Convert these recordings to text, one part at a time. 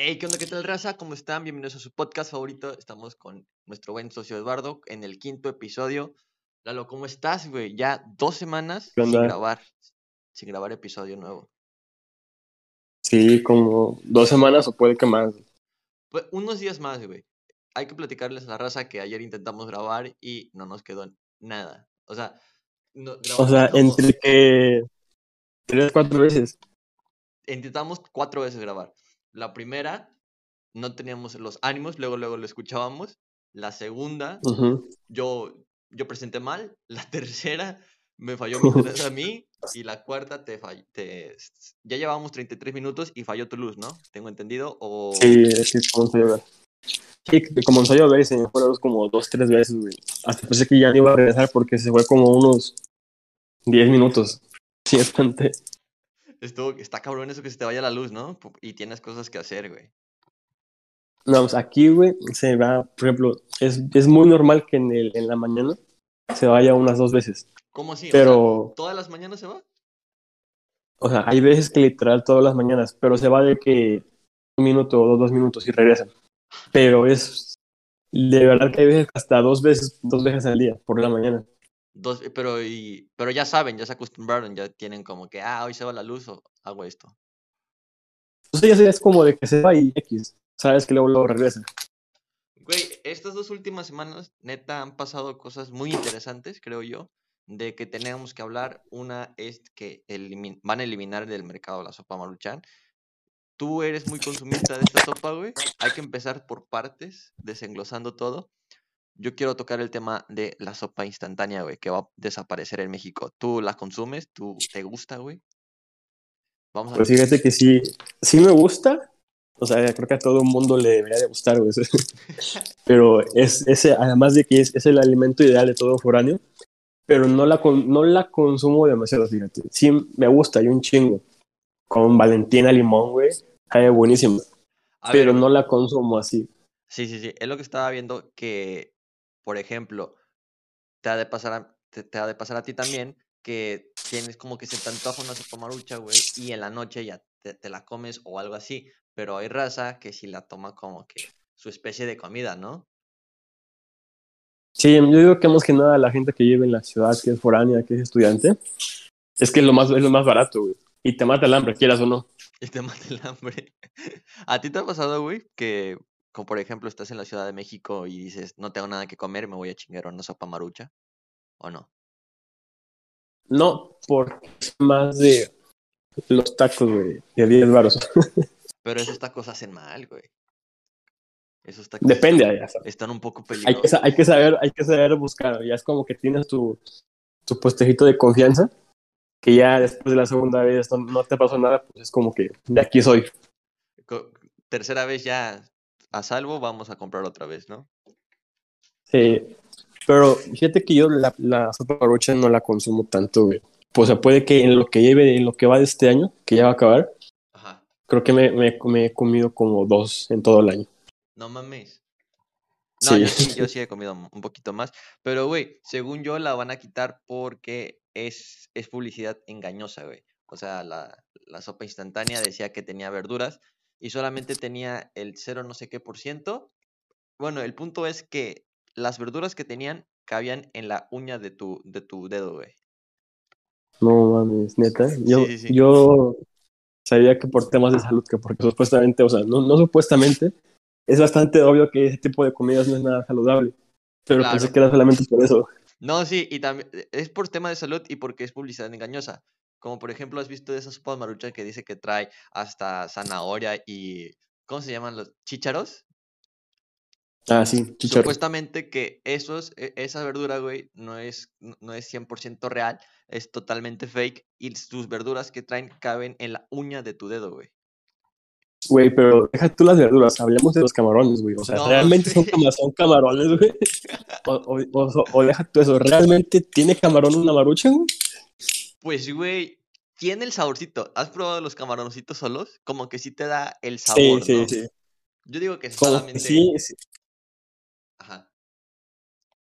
Hey, ¿qué onda? ¿Qué tal, raza? ¿Cómo están? Bienvenidos a su podcast favorito. Estamos con nuestro buen socio Eduardo en el quinto episodio. Lalo, ¿cómo estás, güey? Ya dos semanas ¿Qué sin grabar, sin grabar episodio nuevo. Sí, como dos semanas o puede que más. Pues unos días más, güey. Hay que platicarles a la raza que ayer intentamos grabar y no nos quedó nada. O sea, no, O sea, como- entre que tres, cuatro veces. intentamos cuatro veces grabar. La primera, no teníamos los ánimos, luego, luego lo escuchábamos. La segunda, Ujú. yo, yo presenté mal. La tercera, me falló mi a mí. Y la cuarta, te falló. Te... Ya llevábamos 33 minutos y falló tu luz, ¿no? Tengo entendido. O... Sí, sí, comenzó a llover. Sí, comenzó a llover y se me fue la luz como dos, tres veces, güey. Hasta pensé que ya no iba a regresar porque se fue como unos diez minutos. Sí, bastante. Estuvo, está cabrón eso que se te vaya la luz, ¿no? Y tienes cosas que hacer, güey. No, pues aquí, güey, se va, por ejemplo, es, es muy normal que en, el, en la mañana se vaya unas dos veces. ¿Cómo así? O sea, Pero, ¿Todas las mañanas se va? o sea, hay veces que literal todas las mañanas, pero se va de que un minuto o dos minutos y regresan. Pero es de verdad que hay veces hasta dos veces, dos veces al día, por la mañana. Dos, pero, y, pero ya saben, ya se acostumbraron, ya tienen como que, ah, hoy se va la luz o hago esto. Entonces ya es como de que se va y X, sabes que luego, luego regresa. Güey, estas dos últimas semanas, neta, han pasado cosas muy interesantes, creo yo, de que tenemos que hablar. Una es que elimin- van a eliminar del mercado la sopa maruchan. Tú eres muy consumista de esta sopa, güey. Hay que empezar por partes, desenglosando todo. Yo quiero tocar el tema de la sopa instantánea, güey, que va a desaparecer en México. ¿Tú la consumes? ¿Tú te gusta, güey? Vamos a Pues fíjate que sí, sí me gusta. O sea, creo que a todo el mundo le debería de gustar, güey. Pero es ese, además de que es, es el alimento ideal de todo foráneo, pero no la, no la consumo demasiado, fíjate. Sí me gusta, y un chingo. Con Valentina Limón, güey, sabe buenísimo. A ver, Pero güey. no la consumo así. Sí, sí, sí. Es lo que estaba viendo que, por ejemplo, te ha de pasar a, te, te ha de pasar a ti también que tienes como que se te antoja una sopa marucha, güey, y en la noche ya te, te la comes o algo así. Pero hay raza que sí la toma como que su especie de comida, ¿no? Sí, yo digo que más que nada la gente que vive en la ciudad, que es foránea, que es estudiante, es que es lo más, es lo más barato, güey. Y te mata el hambre, quieras o no. Y te mata el hambre. ¿A ti te ha pasado, güey, que, como por ejemplo, estás en la Ciudad de México y dices, no tengo nada que comer, me voy a chingar una sopa marucha? ¿O no? No, porque es más de los tacos, güey, de 10 baros. Pero esos tacos hacen mal, güey. Esos tacos Depende, están, ya sabes. están un poco Hay que, peligrosos. hay que saber, hay que saber buscar. Ya es como que tienes tu, tu puestejito de confianza, que ya después de la segunda vez no, no te pasó nada, pues es como que de aquí soy. Co- Tercera vez ya a salvo, vamos a comprar otra vez, ¿no? Sí, pero fíjate que yo la, la sopa marucha no la consumo tanto, güey. Pues o sea, puede que en lo que lleve, en lo que va de este año, que ya va a acabar, Ajá. creo que me, me, me he comido como dos en todo el año. No mames. No, Sí. yo sí, yo sí he comido un un poquito más. Pero, güey, según yo la van a quitar porque es, es publicidad engañosa, güey. O sea, la, la sopa instantánea decía que tenía verduras y solamente tenía el cero no sé qué por ciento. Bueno, el punto es que las verduras que tenían cabían en la uña de tu, de tu dedo, güey. No mames, neta. Yo, Sí, sí, sí. yo sabía que por temas de salud, que porque supuestamente, o sea, no, no supuestamente, es bastante obvio que ese tipo de comidas no es nada saludable. Pero Claro. pensé que era solamente por eso. No, sí, y también es por tema de salud y porque es publicidad engañosa. Como por ejemplo, has visto esas sopas maruchan que dice que trae hasta zanahoria y ¿cómo se llaman los chícharos? Ah, sí, chicharro. Supuestamente que esos, e- esa verdura, güey, no es, no es 100% real, es totalmente fake y sus verduras que traen caben en la uña de tu dedo, güey. Güey, pero deja tú las verduras, hablemos de los camarones, güey. O sea, No, realmente son, camarones, güey. O- o deja tú eso, ¿realmente tiene camarón una marucha, güey? Pues, güey, tiene el saborcito. ¿Has probado los camaroncitos solos? Como que sí te da el sabor, Sí, sí, ¿no? sí. Yo digo que solamente... sí, sí. Ajá.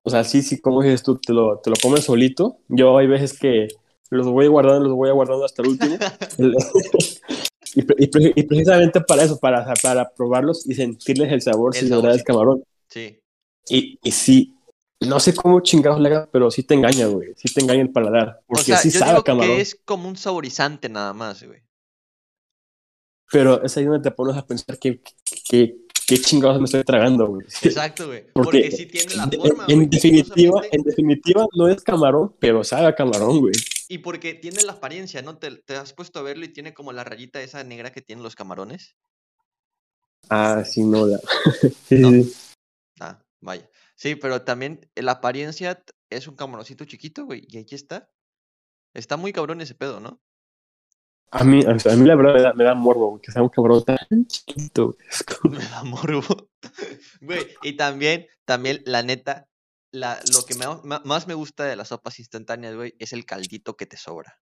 O sea, sí, sí, como dices tú, te lo, te lo comes solito. Yo hay veces que los voy guardando, los voy guardando hasta el último. El- Y, y y precisamente para eso, para, para probarlos y sentirles el sabor El si de verdad es saborcito. camarón. Sí. Y, y sí, no sé cómo chingados le haga, pero sí te engaña, güey. Sí te engaña el paladar. Porque O sea, sí yo sabe digo camarón. que es como un saborizante nada más, güey. Pero es ahí donde te pones a pensar que, que, qué chingados me estoy tragando, güey. Exacto, güey. Porque Porque sí tiene la En- forma, en, güey, definitiva, en definitiva, no es camarón, pero sabe a camarón, güey. Y porque tiene la apariencia, ¿no? Te, te has puesto a verlo y tiene como la rayita esa negra que tienen los camarones. Ah, sí, no, la... sí, No. sí, sí. Ah, vaya. Sí, pero también la apariencia es un camaroncito chiquito, güey. Y aquí está. Está muy cabrón ese pedo, ¿no? A mí, a mí la verdad me da, me da morbo, güey, que sea un camarón tan chiquito, güey. Me da morbo. Güey, y también, también, la neta, la, lo que me- más me gusta de las sopas instantáneas, güey, es el caldito que te sobra.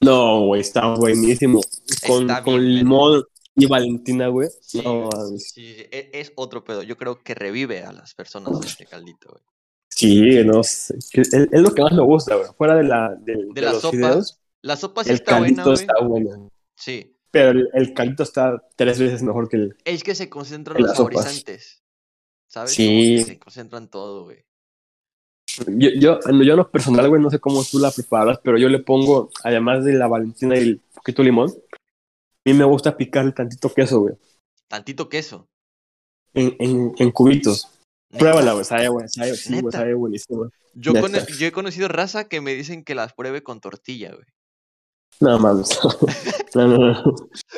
No, güey, está buenísimo. Con, Está con limón y Valentina, güey. Sí, no, güey. Sí, sí, e- es, otro pedo. Yo creo que revive a las personas este caldito, güey. sí, no sé. Es, es lo que más me gusta, güey. Fuera de, la, de, De de la los sopa, fideos, La sopa sí el está buena, caldito güey. está bueno. Sí. Pero el, el caldito está tres veces mejor que el. Es que se concentran En los saborizantes. ¿Sabes? Sí. se concentran todo, güey. Yo, yo, yo en lo personal, güey, no sé cómo tú la preparas, pero yo le pongo, además de la Valentina y el poquito limón, mí me gusta picarle tantito queso, güey, Tantito queso. en, en, en cubitos. Neta. Pruébala, güey, sabe, güey, sabe, sí, güey, sabe buenísimo. Yo, yo he conocido raza que me dicen que las pruebe con tortilla, güey. No mames. No, no, no.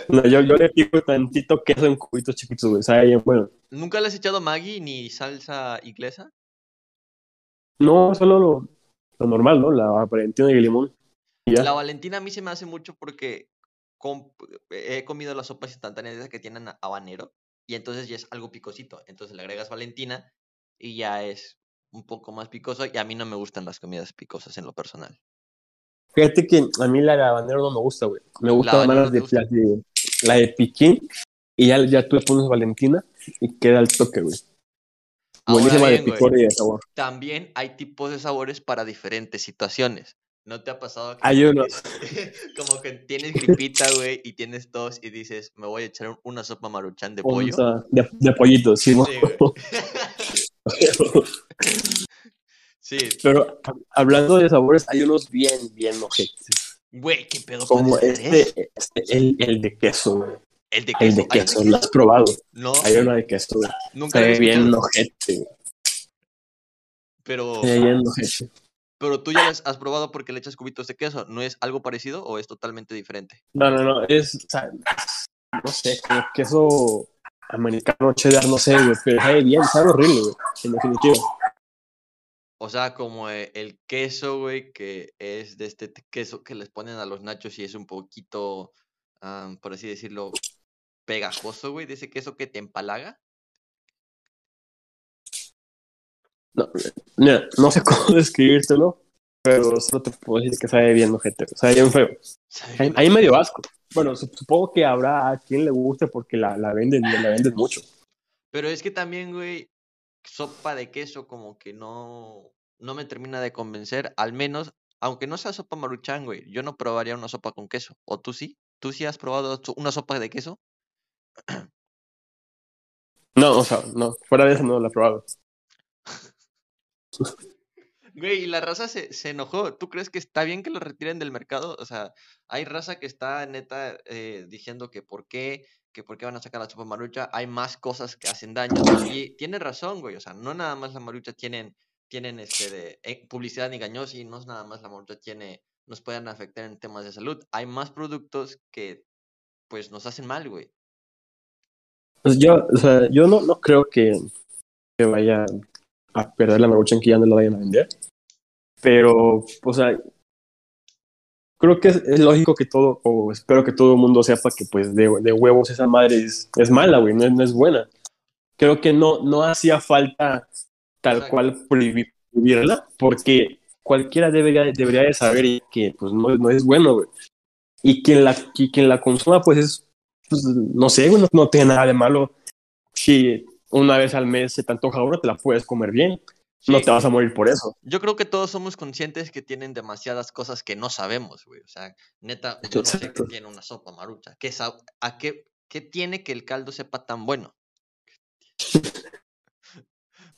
No, yo, yo le pico tantito queso en cubitos chiquitos, güey, sabe bien, bueno. ¿Nunca le has echado Maggi ni salsa inglesa? No, solo lo, lo normal, ¿no? La Valentina y el limón. Y ya. La Valentina a mí se me hace mucho porque he comido las sopas instantáneas esas que tienen habanero y entonces ya es algo picosito. Entonces le agregas Valentina y ya es un poco más picoso y a mí no me gustan las comidas picosas en lo personal. Fíjate que a mí la de habanero no me gusta, güey. Me gusta más las de, gusta. las de- la de piquín y ya, ya tú le pones Valentina y queda el toque, güey. Buenísima bien, de picor y de sabor. también hay tipos de sabores para diferentes situaciones. ¿No te ha pasado que Hay unos. como que tienes gripita, güey, y tienes tos y dices, me voy a echar una sopa maruchan de pollo? De, de pollito, sí. Sí. Sí, Pero hab- hablando de sabores, hay unos bien, bien ojetes. güey, qué pedo Como este, este el, el de queso, güey. El de El queso. de ¿Hay uno queso, ¿lo has probado? No, Hay uno de queso, güey. nunca Se ve bien escuchado, ojete, güey. pero, Se ve bien ojete. Pero tú ya las has probado porque le echas cubitos de queso. ¿No es algo parecido o es totalmente diferente? No, no, no, es, o sea, no sé, como queso americano, cheddar, no sé, güey, pero sabe bien, sabe horrible, güey, en definitiva. O sea, como eh, el queso, güey, que es de este queso que les ponen a los nachos y es un poquito, ah, por así decirlo, pegajoso, güey, de ese queso que te empalaga. No, mira, no sé cómo describírtelo, pero solo te puedo decir que sabe bien ojete, sabe bien feo. Hay medio asco. Bueno, sup- supongo que habrá a quien le guste porque la, la venden, la venden mucho. Pero es que también, güey, sopa de queso como que no, no me termina de convencer. Al menos, aunque no sea sopa maruchan, güey, yo no probaría una sopa con queso. ¿O tú sí? ¿Tú sí has probado una sopa de queso? No, o sea, no, fuera de eso no la he probado. Güey, y la raza se, se enojó. ¿Tú crees que está bien que lo retiren del mercado? O sea, hay raza que está neta eh, diciendo que por qué, que por qué van a sacar la sopa marucha. Hay más cosas que hacen daño. Y tiene razón, güey. O sea, no nada más la marucha tienen, tienen este de eh, publicidad engañosa y no es nada más la marucha tiene, nos pueden afectar en temas de salud. Hay más productos que pues nos hacen mal, güey. Pues yo, o sea, yo no, no creo que, que vaya a perder la maruchan que ya no la vayan a vender. Pero, o sea, creo que es, es lógico que todo, o espero que todo el mundo sepa que pues de, de huevos esa madre es, es mala, güey, no, es- no es buena. Creo que no, no hacía falta tal cual prohibir- prohibirla, porque cualquiera debería, debería de saber que pues no, no es bueno, güey. Y quien la, y quien la consuma, pues es, pues, no sé, güey, no, no tiene nada de malo. Si una vez al mes se te antoja una, te la puedes comer bien. no te vas a morir por eso. Yo creo que todos somos conscientes que tienen demasiadas cosas que no sabemos, güey. O sea, neta, yo no sé qué tiene una sopa marucha. ¿Qué, a qué, qué tiene que el caldo sepa tan bueno?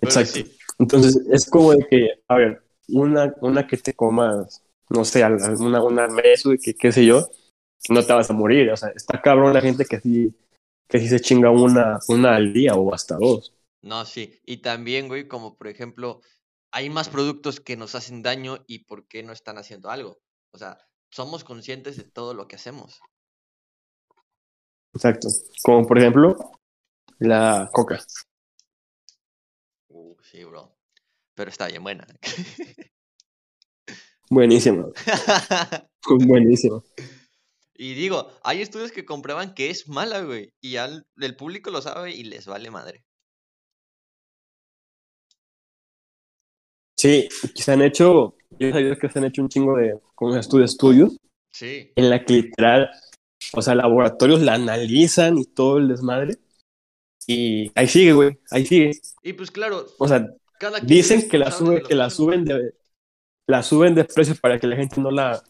Exacto. sí, Entonces, es como de que, a ver, una, una que te comas, no sé, una, una mes, que qué sé yo, no te vas a morir. O sea, está cabrón la gente que sí, que sí se chinga una, una al día o hasta dos. no, sí. Y también, güey, como por ejemplo, hay más productos que nos hacen daño y por qué no están haciendo algo. O sea, somos conscientes de todo lo que hacemos. Exacto. Como por ejemplo, la coca. Uh, sí, bro. Pero está bien buena. Buenísima. Buenísima. Y digo, hay estudios que comprueban que es mala, güey. Y al, el público lo sabe y les vale madre. Sí, se han hecho, yo sabido que se han hecho un chingo de como estudios, estudios Sí. en la que literal, o sea, laboratorios la analizan y todo el desmadre. Y ahí sigue, güey, ahí sigue. Y pues claro, O sea, cada dicen que la lo que la suben de la suben de precio para que la gente no la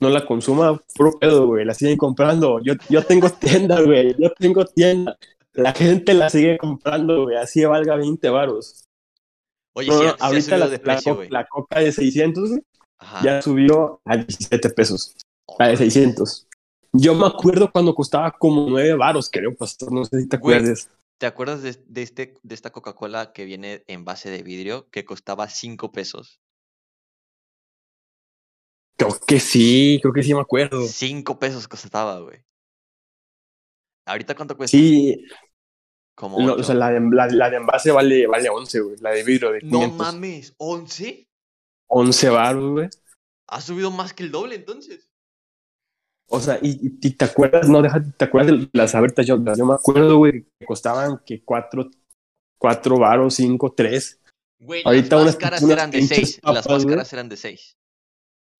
no la consuma, puro pedo, güey, la siguen comprando. Yo, yo tengo tienda, güey, yo tengo tienda. La gente la sigue comprando, güey, así valga 20 varos. Oye, No, no, ha ahorita la, de precio, la coca de 600 güey, Ajá. ya subió a 17 pesos, la de Órale. 600. Yo me acuerdo cuando costaba como 9 varos, creo, pastor, no sé si te Güey. acuerdas. ¿Te acuerdas de, de este, de esta Coca-Cola que viene en base de vidrio que costaba 5 pesos? Creo que sí, creo que sí me acuerdo. 5 pesos costaba, güey. ¿Ahorita cuánto cuesta? Sí, Como no, o sea, la de, la, la de envase vale, vale 11, güey, la de vidrio de No 500. mames, ¿11? 11 varos, güey. Ha subido más que el doble entonces. O sea, y, te acuerdas, no, déjate, te acuerdas de las abertas, yo, yo me acuerdo, güey, que costaban que 4, 4 varos, 5, 3. Güey, Ahorita las unas- más caras unas eran de pinches 6. Las papas, más güey. caras eran de 6.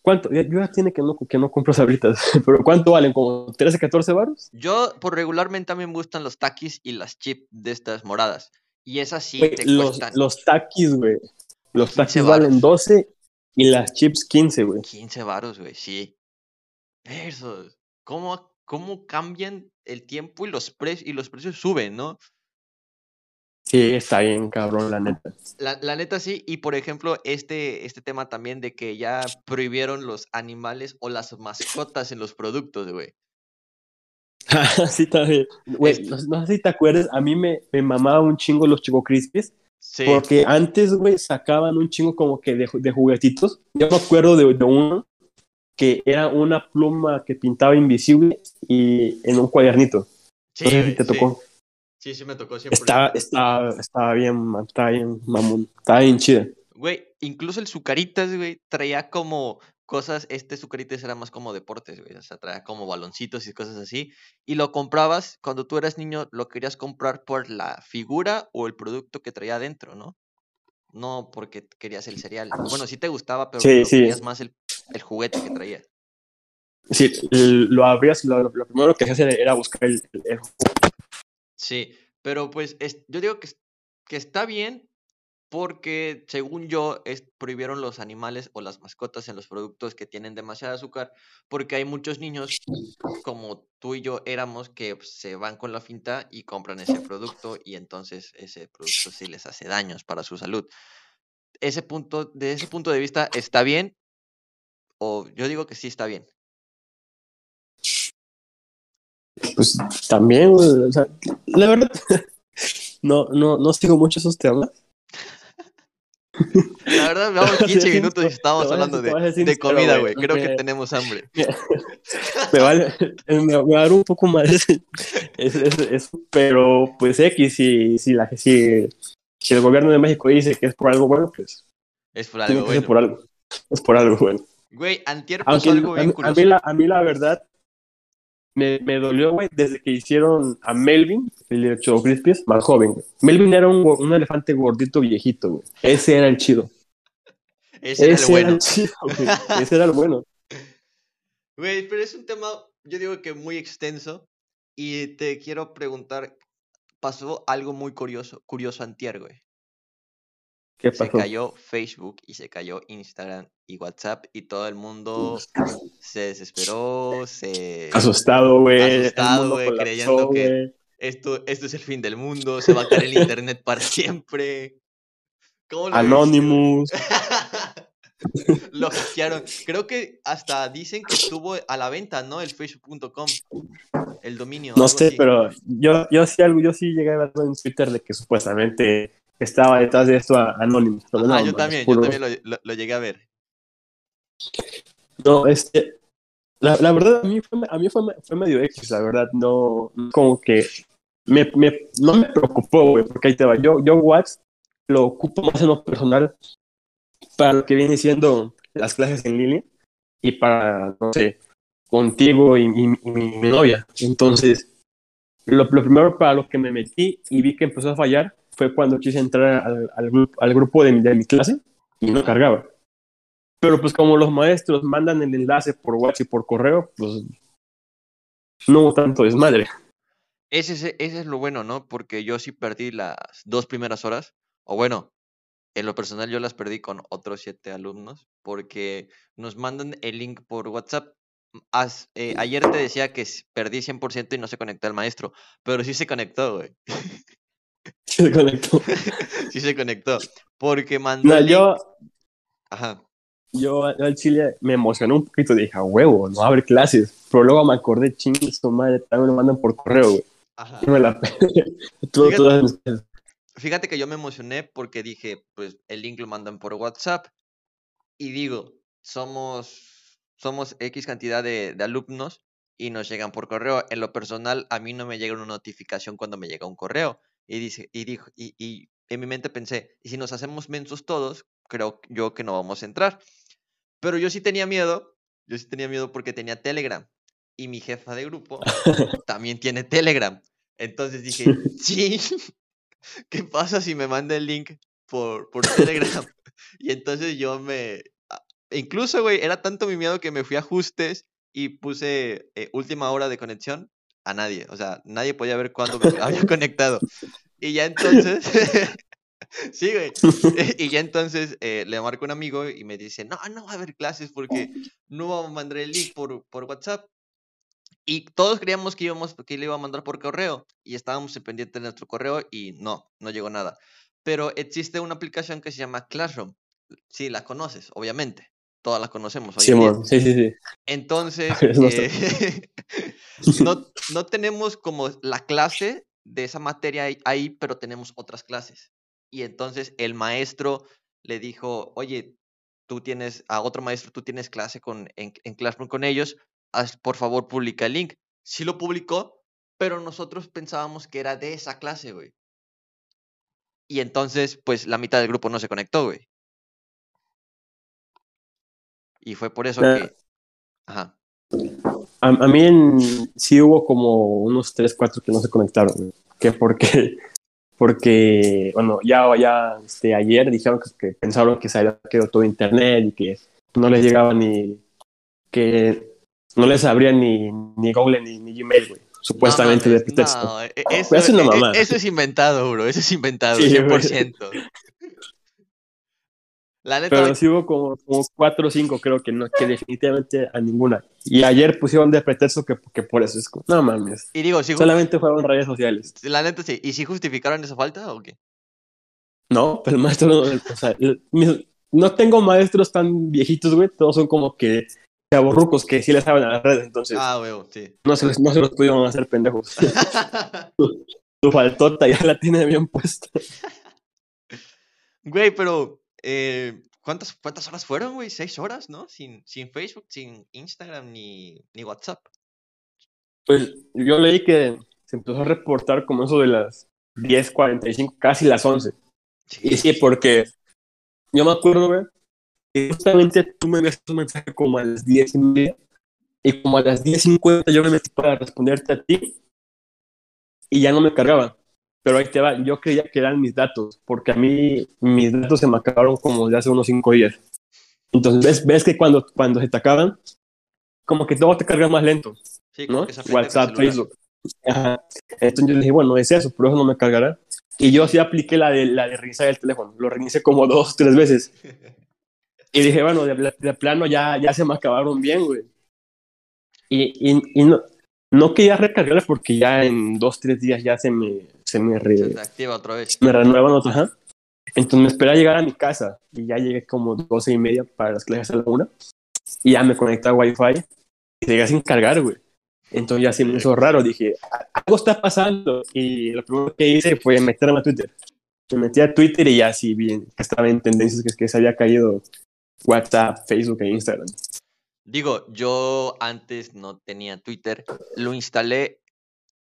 ¿Cuánto? Yo ya tiene que no, que no compro sabritas, pero ¿cuánto valen? ¿Como 13, 14 varos? Yo, por regularmente, mí me gustan los takis y las chips de estas moradas. Y esas sí te los, cuestan los taquis, güey. Los 15 taquis valen varos. 12 y las chips 15, güey. 15 varos, güey, sí. Versos. ¿Cómo, ¿Cómo cambian el tiempo y los, pre- y los precios suben, no? Sí, está bien, cabrón, la neta. La, la neta sí, y por ejemplo, este, este tema también de que ya prohibieron los animales o las mascotas en los productos, güey. sí, también. Güey, no, no sé si te acuerdas, a mí me, me mamaba un chingo los Chico Crispies. Sí. Porque antes, güey, sacaban un chingo como que de, de juguetitos. Yo me acuerdo de, de uno que era una pluma que pintaba invisible y en un cuadernito. sí, no sé si güey, te tocó. Sí, sí me tocó 100%. Estaba, estaba, estaba bien, estaba bien, mamón. Estaba bien chida. Güey, incluso el Zucaritas, güey, traía como cosas, este Zucaritas era más como deportes, güey, o sea, traía como baloncitos y cosas así, y lo comprabas, cuando tú eras niño, lo querías comprar por la figura o el producto que traía adentro, ¿no? No porque querías el cereal. Bueno, sí te gustaba, pero Sí, sí. querías más el, el juguete que traía. Sí, lo abrías, lo, lo primero que hacías era buscar el, el- el- Sí, pero pues es- yo digo que, que está bien porque según yo es, prohibieron los animales o las mascotas en los productos que tienen demasiado azúcar porque hay muchos niños como tú y yo éramos que pues, se van con la finta y compran ese producto y entonces ese producto sí les hace daños para su salud. Ese punto, de ese punto de vista, ¿está bien? O yo digo que sí está bien. Pues también, güey, o sea, la verdad, no, no, no sigo mucho esos temas. La verdad, vamos voy a 15 ser minutos y estábamos hablando de, de comida, güey. Creo que tenemos hambre. me vale, me, me va a dar un poco más ese- eso, pero pues X, si, si, la, si, si el gobierno de México dice que es por algo bueno, pues Es por algo bueno. por algo. Es por algo bueno. Güey, antier pasó Aunque algo bien a curioso. mí la, a mí la verdad me, me dolió, güey, desde que hicieron a Melvin, el de Choco Crispies, más joven, güey. Melvin era un, un elefante gordito viejito, güey. Ese era el chido. Ese era el bueno. chido, güey. Ese era el bueno. Güey, pero es un tema, yo digo que muy extenso. Y te quiero preguntar, pasó algo muy curioso, curioso antier, güey. ¿Qué se cayó Facebook y se cayó Instagram y WhatsApp y todo el mundo se desesperó, se... Asustado, güey. Asustado, güey, creyendo que-. Esto, esto es el fin del mundo, se va a caer el internet para siempre. ¿Cómo lo? Anonymous. Lo hackearon. Creo que hasta dicen que estuvo a la venta, ¿no? El facebook.com. El dominio. No sé, así. pero yo, yo sí algo, yo sí llegué a ver en Twitter de que supuestamente estaba detrás de esto a Anonymous. pero Ajá, no, yo man, también, yo también lo, lo- lo llegué a ver. No, este, la, la verdad a mí fue, a mí fue, fue medio X, la verdad, no, como que me, me, no me preocupó, güey, porque ahí te va. Yo, yo WhatsApp lo ocupo más en lo personal para lo que viene siendo las clases en línea y para, no sé, contigo y mi, mi novia. Entonces, lo, lo primero para lo que me metí y vi que empezó a fallar fue cuando quise entrar al, grupo, de mi, clase y no cargaba. Pero pues como los maestros mandan el enlace por WhatsApp y por correo, pues no hubo tanto desmadre. Ese es, ese es lo bueno, ¿no? Porque yo sí perdí las dos primeras horas. O bueno, en lo personal yo las perdí con otros siete alumnos porque nos mandan el link por WhatsApp. Eh, ayer te decía que perdí 100% y no se conectó el maestro, pero sí se conectó, güey. Se conectó. Sí se conectó. Porque mandó No, yo, Ajá. yo al Chile me emocioné un poquito, dije, a huevo, no abre clases. Pero luego me acordé, chingue su madre, también me mandan por correo, güey. Ajá. Y me la Todo- Fíjate- todas mis clases. Fíjate que yo me emocioné porque dije, pues el link lo mandan por WhatsApp y digo, somos, somos X cantidad de, de alumnos y nos llegan por correo. En lo personal, a mí no me llega una notificación cuando me llega un correo. Y, dice, y, dijo, y, y en mi mente pensé, y si nos hacemos mensos todos, creo yo que no vamos a entrar. Pero yo sí tenía miedo, yo sí tenía miedo porque tenía Telegram. Y mi jefa de grupo también tiene Telegram. Entonces dije, sí, ¿qué pasa si me manda el link por, por Telegram? Y entonces yo me... a- Incluso, güey, era tanto mi miedo que me fui a ajustes y puse eh, última hora de conexión a nadie. O sea, nadie podía ver cuándo me había conectado. Y ya entonces... sí, güey. Y ya entonces eh, le marco un amigo y me dice, no, no va a haber clases porque no vamos a mandar el link por, WhatsApp. Y todos creíamos que íbamos, que le iba a mandar por correo y estábamos en pendiente de nuestro correo y no, no llegó nada. Pero existe una aplicación que se llama Classroom. Sí, la conoces, obviamente. Todas la conocemos. Sí, sí, sí, sí. Entonces, eh, no, no tenemos como la clase de esa materia ahí- ahí, pero tenemos otras clases. Y entonces el maestro le dijo, oye, tú tienes, a otro maestro, tú tienes clase con, en, en Classroom con ellos, haz, por favor publica el link. Sí lo publicó, pero nosotros pensábamos que era de esa clase, güey. Y entonces, pues la mitad del grupo no se conectó, güey. Y fue por eso que... Ajá. A, a mí en, sí hubo como unos 3, 4 que no se conectaron. Que porque, porque, bueno, ya, ya este, ayer dijeron que, que pensaron que se había quedado todo internet y que no les llegaba ni, que no les abría ni, ni Google ni, ni Gmail, güey. Supuestamente No de pretexto. no, e- e- eso, es una e- eso es inventado, bro. Eso es inventado, Sí, güey. 100%. La neta, Pero sí hubo como, como 4 o 5, creo que no, que definitivamente a ninguna. Y ayer pusieron de pretexto que, que por eso es como, no mames. y digo, ju- Solamente fueron redes sociales. la neta sí. ¿Y si justificaron esa falta o qué? No, pero el maestro no, o sea, el- mis- no tengo maestros tan viejitos, güey, todos son como que chavorrucos que sí les saben a las redes, entonces Ah, huevo, sí. no, se los, no se los pudieron hacer pendejos. Su faltota ya la tiene bien puesta. Güey, pero eh, ¿cuántas, ¿cuántas horas fueron, güey? Seis horas, ¿no? Sin, sin Facebook, sin Instagram ni, ni WhatsApp. Pues yo leí que se empezó a reportar como eso de las 10.45, casi las 11. Y sí, porque yo me acuerdo, güey, que justamente tú me enviaste un mensaje como a las 10 y media, y como a las 10.50 yo me metí para responderte a ti, y ya no me cargaba. Pero ahí te va, yo creía que eran mis datos, porque a mí mis datos se me acabaron como de hace unos 5 días. Entonces, ves, ves que cuando, cuando se te acaban, como que todo te carga más lento. Sí, ¿no? WhatsApp. Facebook. Ajá. Entonces yo dije, bueno, es eso, por eso no me cargará. Y yo sí apliqué la de, la de reiniciar el teléfono. Lo reinicié como dos, tres veces. Y dije, bueno, de, de plano ya, ya se me acabaron bien, güey. Y, y, y no, no quería recargarlas porque ya en dos, tres días ya se me, se me, re, Se activa otra vez. me renuevan. Entonces me esperé a llegar a mi casa y ya llegué como doce y media para las clases a la una. Y ya me conecté a Wi-Fi y seguía sin cargar, güey. Entonces ya se me hizo raro. Dije, algo está pasando. Y lo primero que hice fue meterme a Twitter. Me metí a Twitter y ya sí que estaba en tendencias que, que se había caído WhatsApp, Facebook e Instagram. Digo, yo antes no tenía Twitter, lo instalé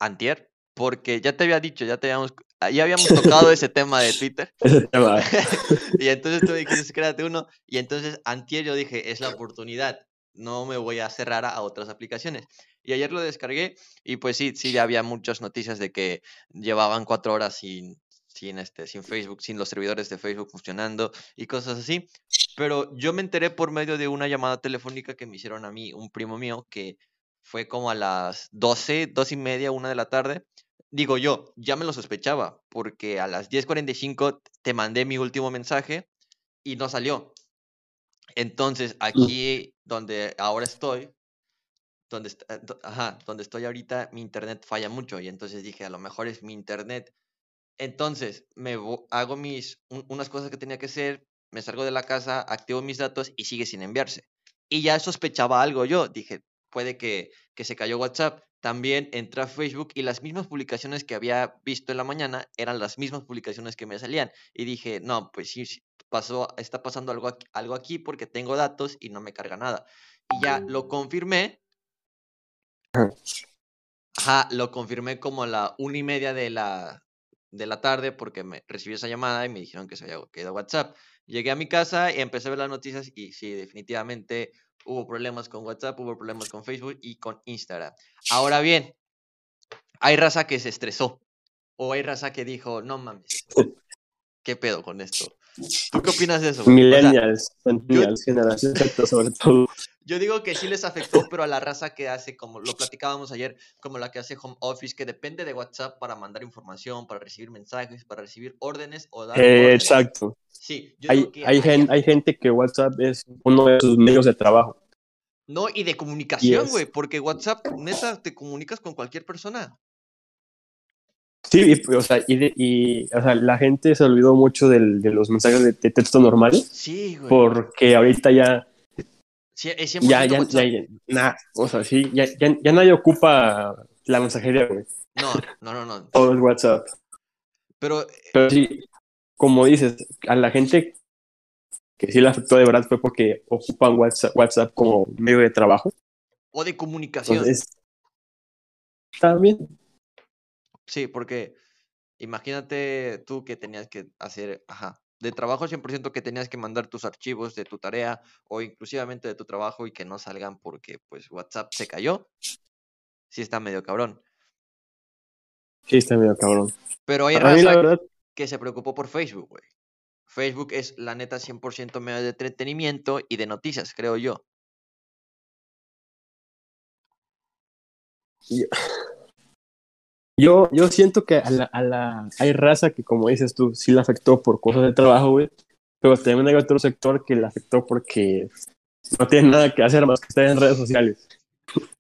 antier, porque ya te había dicho, ya te habíamos, ya habíamos tocado ese tema de Twitter. Ese tema. y entonces tú dijiste, créate uno, y entonces antier yo dije, es la oportunidad, no me voy a cerrar a otras aplicaciones. Y ayer lo descargué y pues sí, sí, había muchas noticias de que llevaban cuatro horas sin, sin, este, sin Facebook, sin los servidores de Facebook funcionando y cosas así. Pero yo me enteré por medio de una llamada telefónica que me hicieron a mí, un primo mío, que fue como a las 12, 12 y media, una de la tarde. Digo yo, ya me lo sospechaba, porque a las 10.45 te mandé mi último mensaje y no salió. Entonces, aquí donde ahora estoy, donde, eh, ajá, donde estoy ahorita, mi internet falla mucho y entonces dije, a lo mejor es mi internet. Entonces, me hago mis, un- unas cosas que tenía que hacer, me salgo de la casa, activo mis datos y sigue sin enviarse. Y ya sospechaba algo yo, dije, puede que, que se cayó WhatsApp. También entré a Facebook y las mismas publicaciones que había visto en la mañana eran las mismas publicaciones que me salían. Y dije, no, pues sí, pasó, está pasando algo aquí, algo aquí porque tengo datos y no me carga nada. Y ya lo confirmé. Ajá, lo confirmé como a la una y media de la, de la tarde porque me recibí esa llamada y me dijeron que se había quedado WhatsApp. Llegué a mi casa y empecé a ver las noticias y sí, definitivamente hubo problemas con WhatsApp, hubo problemas con Facebook y con Instagram. Ahora bien, hay raza que se estresó o hay raza que dijo, no mames, ¿qué pedo con esto? ¿Tú qué opinas de eso? güey? O sea, Millennials, centennials, generación sobre todo. Yo digo que sí les afectó, pero a la raza que hace, como lo platicábamos ayer, como la que hace home office, que depende de WhatsApp para mandar información, para recibir mensajes, para recibir órdenes o dar Eh, órdenes. exacto. Sí, yo Hay, digo que hay, ahí gen- afectó. hay gente que WhatsApp es uno de sus medios de trabajo. No, y de comunicación, güey, porque WhatsApp, neta, te comunicas con cualquier persona. Sí, y, o sea, y, de- y, o sea, la gente se olvidó mucho del- de los mensajes de, de texto normales Sí, güey. porque ahorita ya, Sí, es 100% ya, ya, ya, ya- nah, o sea, sí, ya, ya, ya nadie ocupa la mensajería, güey. No, no, no, no. Todo es WhatsApp. Pero Pero sí, como dices, a la gente que sí le afectó de verdad fue porque ocupan WhatsApp, WhatsApp como medio de trabajo. o de comunicación. Entonces, bien. Sí, porque imagínate tú que tenías que hacer, ajá, de trabajo 100% que tenías que mandar tus archivos de tu tarea o inclusivamente de tu trabajo y que no salgan porque pues WhatsApp se cayó. Sí está medio cabrón. Sí, está medio cabrón. Pero hay la raza verdad, que se preocupó por Facebook, güey. Facebook es la neta 100% medio de entretenimiento y de noticias, creo yo. Yo, yo siento que a la, a la, hay raza que, como dices tú, sí le afectó por cosas de trabajo, güey. Pero también hay otro sector que le afectó porque no tiene nada que hacer más que estar en redes sociales.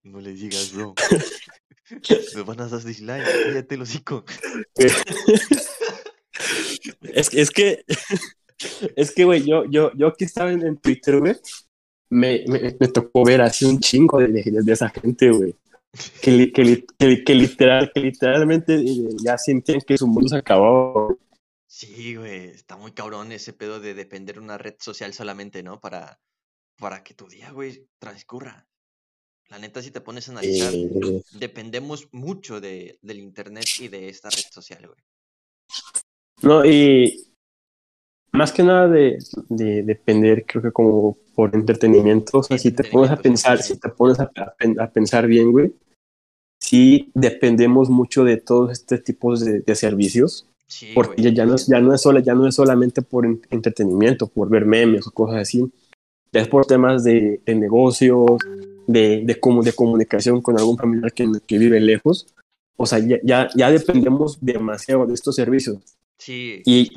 No le digas, bro. Me van a dar dislike, cállate el hocico. Es, que- es que, es que, güey, yo, yo, yo que estaba en, en Twitter, güey, me, me, me tocó ver así un chingo de, de, de esa gente, güey. Que, que, que, que literal, que literalmente eh, ya sienten que su mundo se acabó. Sí, güey, está muy cabrón ese pedo de depender de una red social solamente, ¿no? Para, para que tu día, güey, transcurra. La neta, si te pones a analizar, Eh, dependemos mucho de, del internet y de esta red social, güey. no, y más que nada de, de depender, creo que como por entretenimiento, o sea, si te pones a pensar, si te pones a, a a pensar bien, güey, sí dependemos mucho de todos este tipos de, de servicios. Sí, porque güey. ya, no es, ya, no es sola, ya no es solamente por en- entretenimiento, por ver memes o cosas así, ya es por temas de, de negocios, de, de, comu- de comunicación con algún familiar que, que vive lejos. O sea, ya, ya, ya dependemos demasiado de estos servicios. Sí. Y,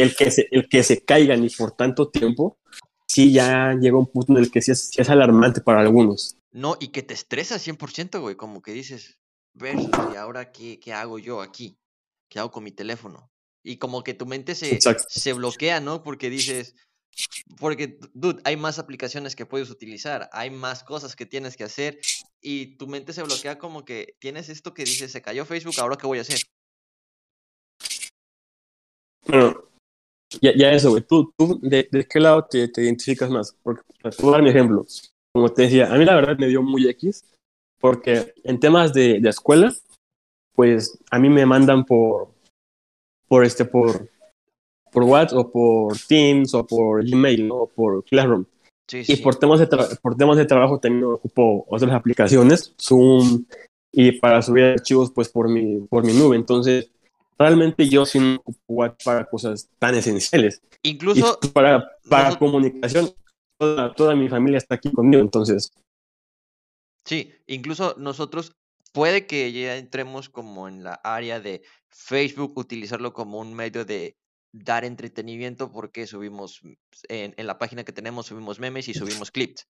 el, que se, el que se caigan y por tanto tiempo, sí ya llega un punto en el que sí es, sí es alarmante para algunos. No, y que te estresa 100%, güey, como que dices, versus, ¿y ahora qué, qué hago yo aquí? ¿Qué hago con mi teléfono? Y como que tu mente se, Exacto. se bloquea, ¿no? Porque dices, porque, dude, hay más aplicaciones que puedes utilizar, hay más cosas que tienes que hacer y tu mente se bloquea como que tienes esto que dices, se cayó Facebook, ¿ahora qué voy a hacer? Bueno, ya, ya eso, güey. ¿Tú, tú de, de qué lado te, te identificas más? Porque, o sea, te voy a dar mi ejemplo. Como te decía, a mí la verdad me dio muy X, porque en temas de, de escuela, pues a mí me mandan por, por este, por, por WhatsApp o por Teams o por Gmail, ¿no? O por Classroom. Sí, Y sí. por temas, de por temas de trabajo también ocupo otras aplicaciones, Zoom, y para subir archivos pues por mi, por mi nube. Entonces, realmente yo sí no ocupo WhatsApp para cosas tan esenciales. Y Incluso, para, para comunicación, toda, toda mi familia está aquí conmigo. Entonces, sí, incluso nosotros puede que ya entremos como en la área de Facebook, utilizarlo como un medio de dar entretenimiento porque subimos en, en la página que tenemos, subimos memes y subimos clips,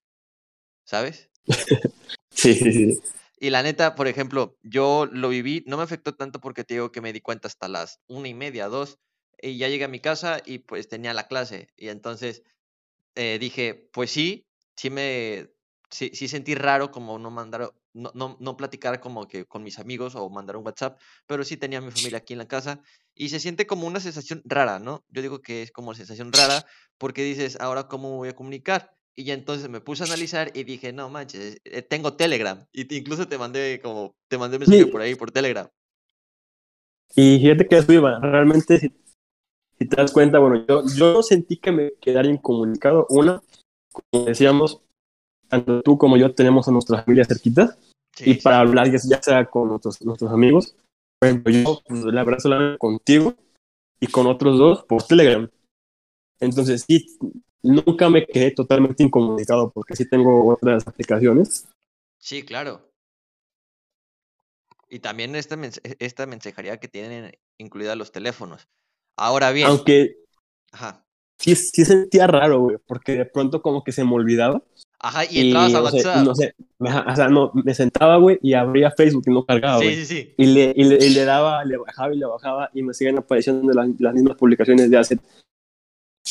¿sabes? sí, sí, sí. Y la neta, por ejemplo, yo lo viví, no me afectó tanto porque te digo que me di cuenta hasta las una y media, dos, y ya llegué a mi casa y pues tenía la clase. Y entonces eh, dije, pues sí, sí me, sí, sí sentí raro como no mandar, no, no, no platicar como que con mis amigos o mandar un WhatsApp, pero sí tenía mi familia aquí en la casa y se siente como una sensación rara, ¿no? Yo digo que es como sensación rara porque dices, ahora cómo voy a comunicar. Y ya entonces me puse a analizar y dije, no manches, eh, tengo Telegram. Y te- incluso te mandé como, te mandé un mensaje Sí. por ahí, por Telegram. Y fíjate que eso iba. Realmente, si, si te das cuenta, bueno, yo, yo sentí que me quedara incomunicado. Una, como decíamos, tanto tú como yo tenemos a nuestras familias cerquitas. Sí, y sí. para hablar ya ya sea con nuestros, nuestros amigos. Por ejemplo, yo pues, la verdad solamente contigo y con otros dos por Telegram. Entonces sí, nunca me quedé totalmente incomunicado porque sí tengo otras aplicaciones. Sí, claro. Y también esta, esta mensajería que tienen incluida los teléfonos. Ahora bien, Aunque ajá, sí, sí sentía raro, güey, porque de pronto como que se me olvidaba. ajá, y entrabas a no sé, WhatsApp. no sé, ajá, o sea, no, me sentaba, güey, y abría Facebook y no cargaba, sí, sí, sí. Y le, y, le, y le daba, le bajaba y le bajaba y me siguen apareciendo las, las mismas publicaciones de hace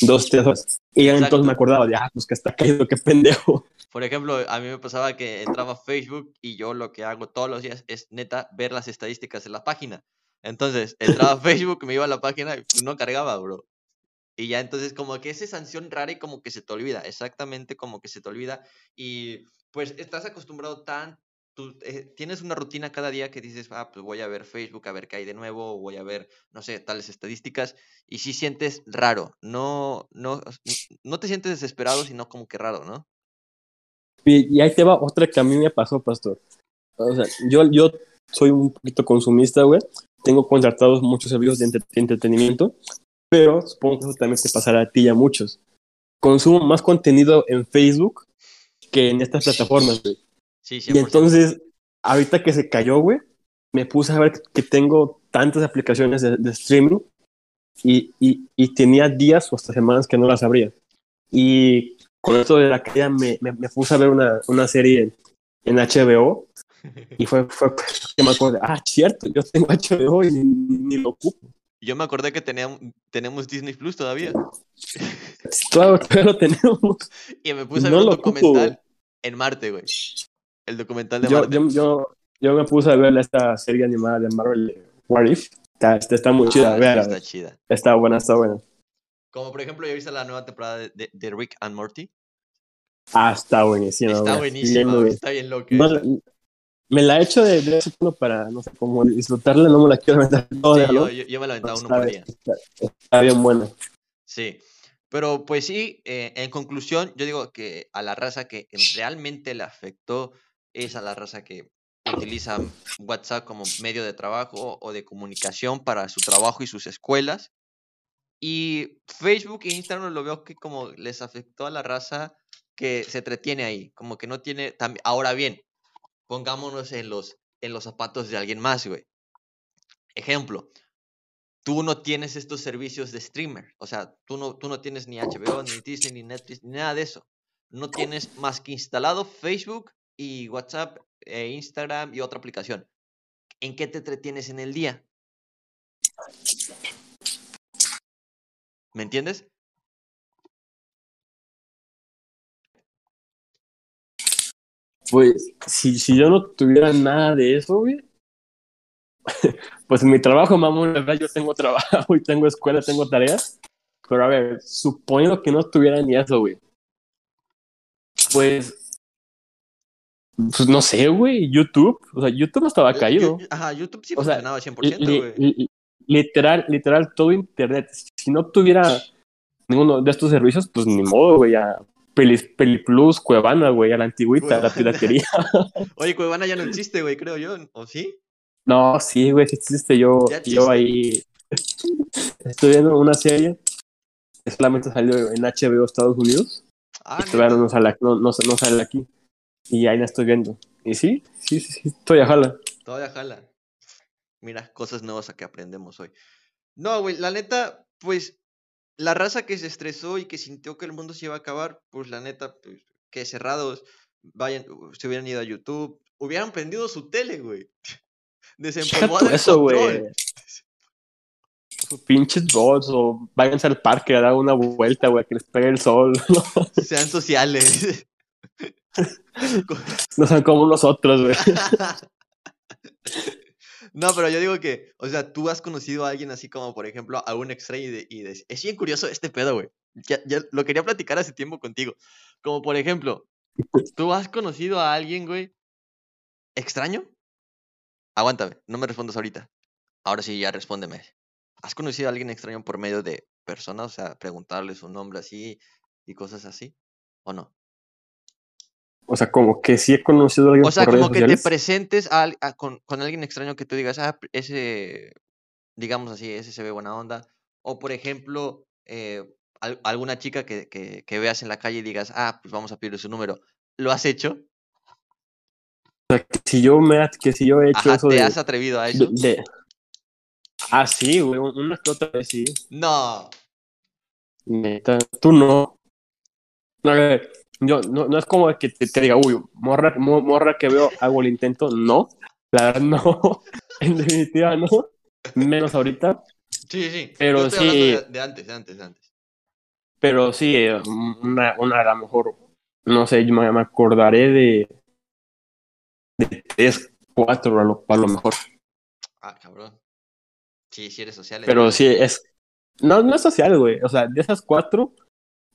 dos, tres horas. Y ya entonces me acordaba de, ah, pues que está caído, qué pendejo. Por ejemplo, a mí me pasaba que entraba a Facebook y yo lo que hago todos los días es neta ver las estadísticas de la página. Entonces, entraba a Facebook, me iba a la página y pues, no cargaba, bro. Y ya entonces como que esa sanción rara y como que se te olvida, exactamente como que se te olvida. Y pues estás acostumbrado tan, tú eh, tienes una rutina cada día que dices, ah, pues voy a ver Facebook, a ver qué hay de nuevo, o voy a ver, no sé, tales estadísticas. Y sí sientes raro, no, no, no te sientes desesperado, sino como que raro, ¿no? Y, y ahí te va otra que a mí me pasó, pastor. O sea, yo, yo soy un poquito consumista, güey. Tengo contratados muchos servicios de, entre- de entretenimiento, pero supongo que eso también te pasará a ti y a muchos. Consumo más contenido en Facebook que en estas plataformas, güey. Sí, Y 100%. entonces, ahorita que se cayó, güey, me puse a ver que tengo tantas aplicaciones de, de streaming y, y, y tenía días o hasta semanas que no las abría. Y con esto de la caída me, me, me puse a ver una, una serie en, en HBO y fue, fue que me acordé, ah, cierto, yo tengo HBO y ni, ni lo ocupo. Yo me acordé que teníamos, tenemos Disney Plus todavía. Todavía, todavía lo tenemos. Y me puse a No ver un lo ocupo, documental güey. en Marte, güey. El documental de Yo, Marte. yo, yo, yo me puse a ver esta serie animada de Marvel, What If. Está, está, está muy chida, Ah, véala, está chida. Está buena, está buena. Como por ejemplo, ¿ya viste la nueva temporada de, de- de Rick and Morty? Ah, está buenísima. está buenísima, está bien loca. No, me la he hecho de, de cuando para, no sé, como disfrutarla, no me la quiero aventar toda, Sí, yo, yo- yo me la aventaba uno por día. está- está bien buena. Sí. Pero pues sí, eh, en conclusión, yo digo que a la raza que realmente le afectó es a la raza que utiliza WhatsApp como medio de trabajo o de comunicación para su trabajo y sus escuelas. Y Facebook e Instagram lo veo que como les afectó a la raza que se entretiene ahí, como que no tiene... Ahora bien, pongámonos en los, en los zapatos de alguien más, güey. Ejemplo, tú no tienes estos servicios de streamer. O sea, tú no, tú no tienes ni HBO, ni Disney, ni Netflix, ni nada de eso. No tienes más que instalado Facebook y WhatsApp, e Instagram y otra aplicación. ¿En qué te entretienes en el día? ¿Me entiendes? Pues, si, si yo no tuviera nada de eso, güey, pues mi trabajo, mamón, verdad, yo tengo trabajo y tengo escuela, tengo tareas. Pero a ver, suponiendo que no tuviera ni eso, güey. Pues, pues no sé, güey, YouTube. O sea, YouTube no estaba caído. ajá, YouTube sí o sea, funcionaba 100%, güey. Literal, literal, todo Internet. Si no tuviera ninguno de estos servicios, pues ni modo, güey, ya Peli, Plus, Cuevana, güey, a la antigüita, la piratería. Oye, Cuevana ya no existe, güey, creo yo, ¿o sí? No, sí, güey, sí existe. Yo, yo ahí estoy viendo una serie que solamente salió en HBO Estados Unidos. Ah, y todavía no sale, no, no, sale aquí. Y ahí la estoy viendo. Y sí, sí, sí, sí, todavía jala. Todavía jala. Mira, cosas nuevas a que aprendemos hoy. No, güey, la neta, pues, la raza que se estresó y que sintió que el mundo se iba a acabar, pues la neta, pues, que cerrados, vayan, se hubieran ido a YouTube, hubieran prendido su tele, güey. Desempolvado eso, güey. Pinches bots o váyanse al parque a dar una vuelta, güey, que les pegue el sol. Sean sociales. no sean como nosotros, güey. No, pero yo digo que, o sea, tú has conocido a alguien así como, por ejemplo, a un extraño y, y es bien curioso este pedo, güey. Ya, ya, lo quería platicar hace tiempo contigo. Como, por ejemplo, tú has conocido a alguien, güey, extraño Aguántame, no me respondas ahorita. Ahora sí, ya respóndeme. ¿Has conocido a alguien extraño por medio de personas? O sea, preguntarle su nombre así y cosas así. ¿O no? O sea, como que sí he conocido a alguien O sea, como que te presentes a, con, con, alguien extraño que tú digas, ah, ese, digamos así, ese se ve buena onda. O por ejemplo, eh, alguna chica que, que, que, veas en la calle y digas, ah, pues vamos a pedirle su número. ¿Lo has hecho? que si yo me que si yo he hecho eso ¿te has atrevido a eso? Ah, sí, güey, una que otra vez sí. No. Neta, tú no. No, yo, no, no es como que te, diga, uy, morra, morra que veo, hago el intento. No, la verdad no. en definitiva no. Menos ahorita. Sí, sí. Pero sí. De, de, antes, de antes, de antes. Pero sí, eh, una, una a lo mejor, no sé, yo me acordaré de de 3, 4 a lo, a lo mejor. Ah, cabrón. Sí, sí eres social. Pero sí, es... No, no es social, güey. O sea, de esas cuatro,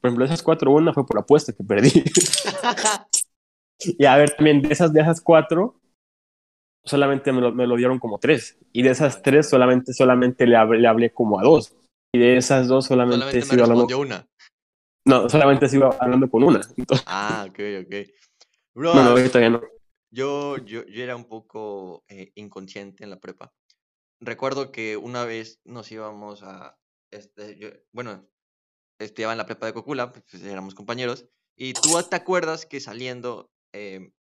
por ejemplo, esas cuatro, una fue por apuesta que perdí. y a ver, también de esas, de esas cuatro, solamente me lo, me lo dieron como tres. Y de esas tres, solamente, solamente le, hablé, le hablé como a dos. Y de esas dos, solamente, solamente me hablando... una. No, solamente sigo hablando con una. Ah, ok, ok. Bro, no, no, ahorita ya no. Yo, yo, yo era un poco eh, inconsciente en la prepa. Recuerdo que una vez nos íbamos a, este, bueno, estudiaba en la prepa de Cocula, pues, pues éramos compañeros, y tú te acuerdas que saliendo em,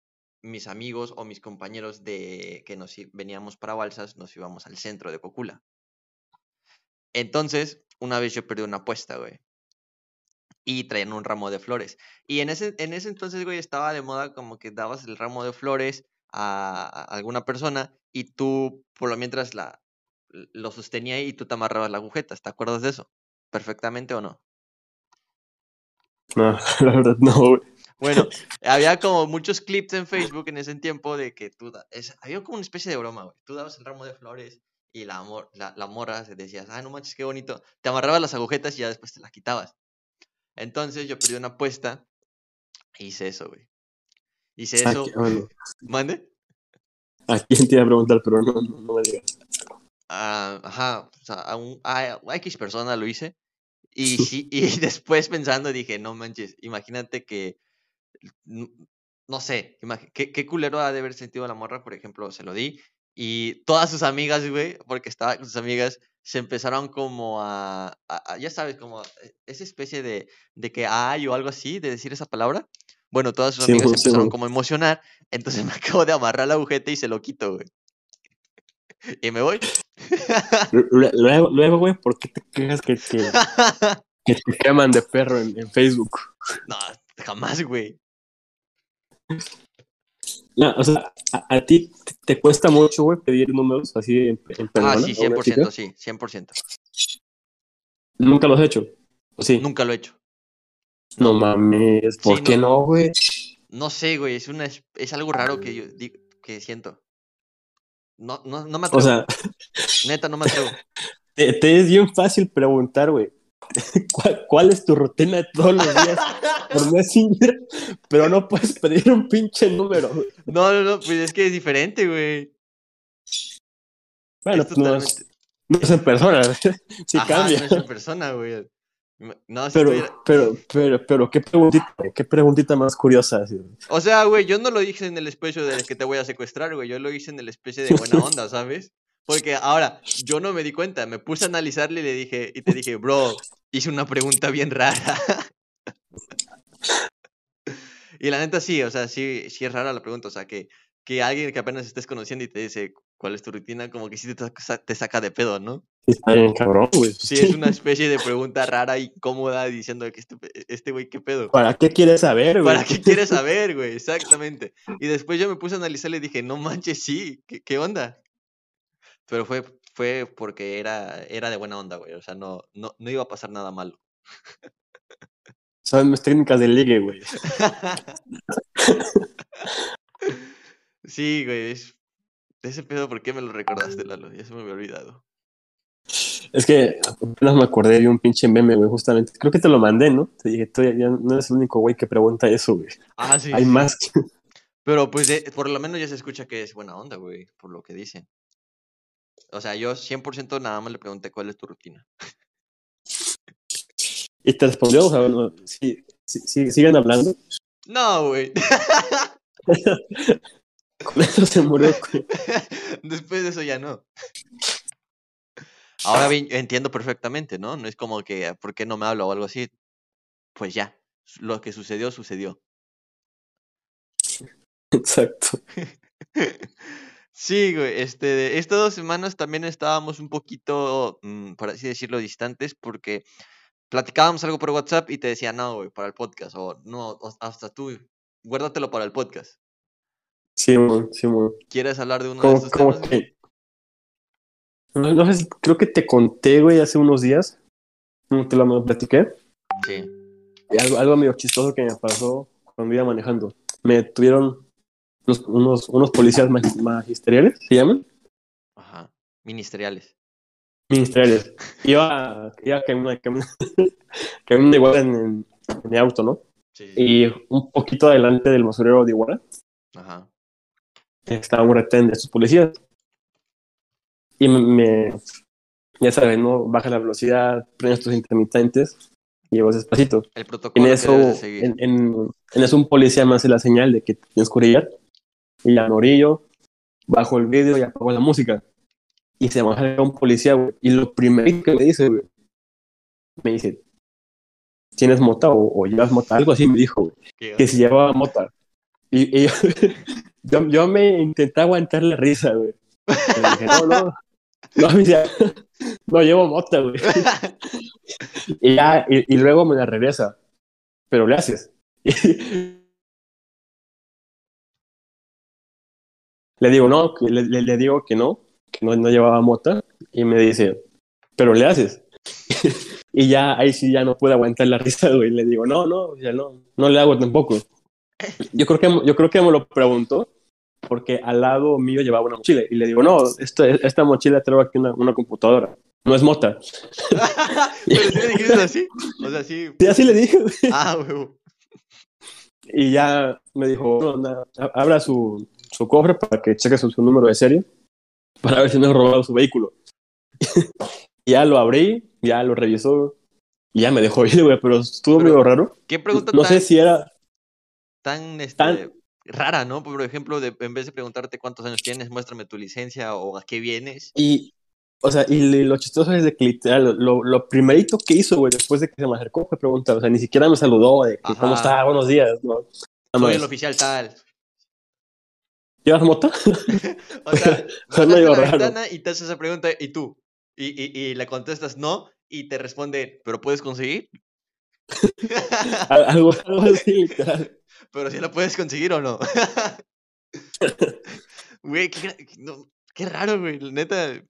mis amigos o mis compañeros de que nos veníamos para Balsas, nos íbamos al centro de Cocula. Entonces, una vez yo perdí una apuesta, güey y traían un ramo de flores. Y en ese, en ese entonces, güey, estaba de moda como que dabas el ramo de flores a, alguna persona y tú, por lo mientras, la, lo sostenía y tú te amarrabas la agujeta. ¿Te acuerdas de eso? ¿Perfectamente o no? No, la verdad no, güey. Bueno, había como muchos clips en Facebook en ese tiempo de que tú, es, había como una especie de broma, güey. Tú dabas el ramo de flores y la, la, la morra decías, ay, no manches, qué bonito. Te amarrabas las agujetas y ya después te las quitabas. Entonces yo perdí una apuesta e hice eso, güey. Hice eso. ¿Mande? ¿A quién te iba a preguntar? Pero no, no, me digas. Ah, ajá, o sea, a, un, a, X persona lo hice. Y, sí, y después pensando dije, no manches, imagínate que, no sé, ¿qué, qué culero ha de haber sentido la morra, por ejemplo, se lo di. Y todas sus amigas, güey, porque estaba con sus amigas, se empezaron como a, ya sabes, como e, esa especie de, de que hay o algo así, de decir esa palabra. Bueno, todas sus amigas se empezaron como a emocionar, entonces me acabo de amarrar la agujeta y se lo quito, güey. Y me voy. Lue- Luego, luego, güey, ¿por qué te quejas que, que, que te queman de perro en, en Facebook? no, jamás, güey. No, o sea, a, a ti te, te cuesta mucho, güey, pedir números así en, en persona. Ah, sí, a una chica? 100%, sí, 100%. Nunca lo has hecho. ¿O sí? Nunca lo he hecho. No mames, ¿por Sí, qué no, güey? No sé, güey, es una es, algo raro que yo que siento. No, no, no me atrevo. O sea, Neta, no me atrevo. te, te es bien fácil preguntar, güey. ¿Cuál, cuál es tu rutina de todos los días por Messenger? Pero no puedes pedir un pinche número. güey. No, no, no, pues es que es diferente, güey. Bueno, Es pues no, es, totalmente- no es en persona, sí Ajá, cambia. no es en persona, güey. No, si Pero, estuviera- pero, pero, pero, qué preguntita, qué preguntita más curiosa. O sea, güey, yo no lo dije en el especie de que te voy a secuestrar, güey. Yo lo hice en el especie de buena onda, ¿sabes? Porque ahora, yo no me di cuenta. Me puse a analizarle y le dije, y te dije, bro, hice una pregunta bien rara. y la neta sí, o sea, sí, sí es rara la pregunta. O sea, que, que alguien que apenas estés conociendo y te dice, ¿cuál es tu rutina? Como que sí te, te saca de pedo, ¿no? Sí, Está bien cabrón, güey. Sí, es una especie de pregunta rara y cómoda diciendo que este, este güey, ¿qué pedo? ¿Para qué quieres saber, güey? ¿Para qué quieres saber, güey? Exactamente. Y después yo me puse a analizar y dije, no manches, sí, ¿qué, qué onda? Pero fue, fue porque era, era de buena onda, güey. O sea, no, no, no iba a pasar nada malo. Son mis técnicas de ligue, güey. sí, güey. Es... Ese pedo, ¿por qué me lo recordaste, Lalo? Ya se me había olvidado. Es que apenas me acordé de un pinche meme, güey, justamente. Creo que te lo mandé, ¿no? Te dije, tú ya ya no eres el único güey que pregunta eso, güey. Ah, sí. Hay sí. más. que- Pero pues eh, por lo menos ya se escucha que es buena onda, güey, por lo que dicen. O sea, yo 100% nada más le pregunté cuál es tu rutina. ¿Y te respondió? O sea, bueno, sí, sí, sí- siguen hablando. No, güey. Con eso se murió. güey. Después de eso ya no. Ahora bien, entiendo perfectamente, ¿no? No es como que, ¿por qué no me habla o algo así? Pues ya, lo que sucedió, sucedió. Exacto. Sí, güey, este, estas dos semanas también estábamos un poquito, mm, por así decirlo, distantes porque platicábamos algo por WhatsApp y te decía, no, güey, para el podcast, o no, hasta tú, guárdatelo para el podcast. Sí, güey, sí, güey. ¿Quieres hablar de uno de como temas? que. No, no sé creo que te conté, güey, hace unos días. No te lo platiqué. Sí. Y algo, algo medio chistoso que me pasó cuando iba manejando. Me tuvieron unos, unos, unos policías magi- magisteriales, ¿se llaman? Ajá. Ministeriales. Ministeriales. Iba, iba caminando, caminando, caminando igual en, en, en mi auto, ¿no? Sí, sí. Y un poquito adelante del basurero de Iguala Ajá. Estaba un retén de estos policías. Y me, ya sabes, ¿no? Baja la velocidad, prendes tus intermitentes y vas despacito. El En protocolo que eso, seguir. en, en, en eso un policía me hace la señal de que tienes que orillar. Y ya me orillo, bajo el vídeo y apago la música. Y se baja un policía, güey. Y lo primero que me dice, güey, me dice, ¿tienes mota o, o llevas mota? Algo así me dijo, güey, ¿Qué que si llevaba mota. Y, y yo, yo, me intenté aguantar la risa, güey. No, no, no, no llevo mota, güey. Y ya, y, y luego me la regresa. Pero le haces. le digo, no, le- le digo que no, que no, no llevaba mota. Y me dice, pero le haces. y ya, ahí sí ya no pude aguantar la risa, güey. Le digo, no, no, ya no, no le hago tampoco. Yo creo que, yo creo que me lo preguntó porque al lado mío llevaba una mochila. Y le digo, no, esta, esta mochila traigo aquí una, una computadora. No es mota. Pero si le dijiste así. O sea, sí. Y así le dije. Ah, huevo. Y ya me dijo, no, nada, abra su, su cofre para que cheque su, su número de serie para ver si no he robado su vehículo. ya lo abrí, ya lo revisó y ya me dejó ir, güey, pero estuvo Pero- medio raro. ¿Qué pregunta No tan, sé si era, tan, este, tan- rara, ¿no? Por ejemplo, de, en vez de preguntarte cuántos años tienes, muéstrame tu licencia o a qué vienes. y, o sea, y lo chistoso es de que literal, lo, lo primerito que hizo, güey, después de que se me acercó fue preguntar, o sea, ni siquiera me saludó de que, cómo está, buenos días, ¿no? Soy el oficial tal. ¿Llevas moto? O sea, medio la raro. ventana y te haces esa pregunta y tú. Y, y, y le contestas no y te responde, ¿pero puedes conseguir? Al- algo, algo así, literal. Pero si lo puedes conseguir o no. Güey, qué, no, qué raro, güey. Neta,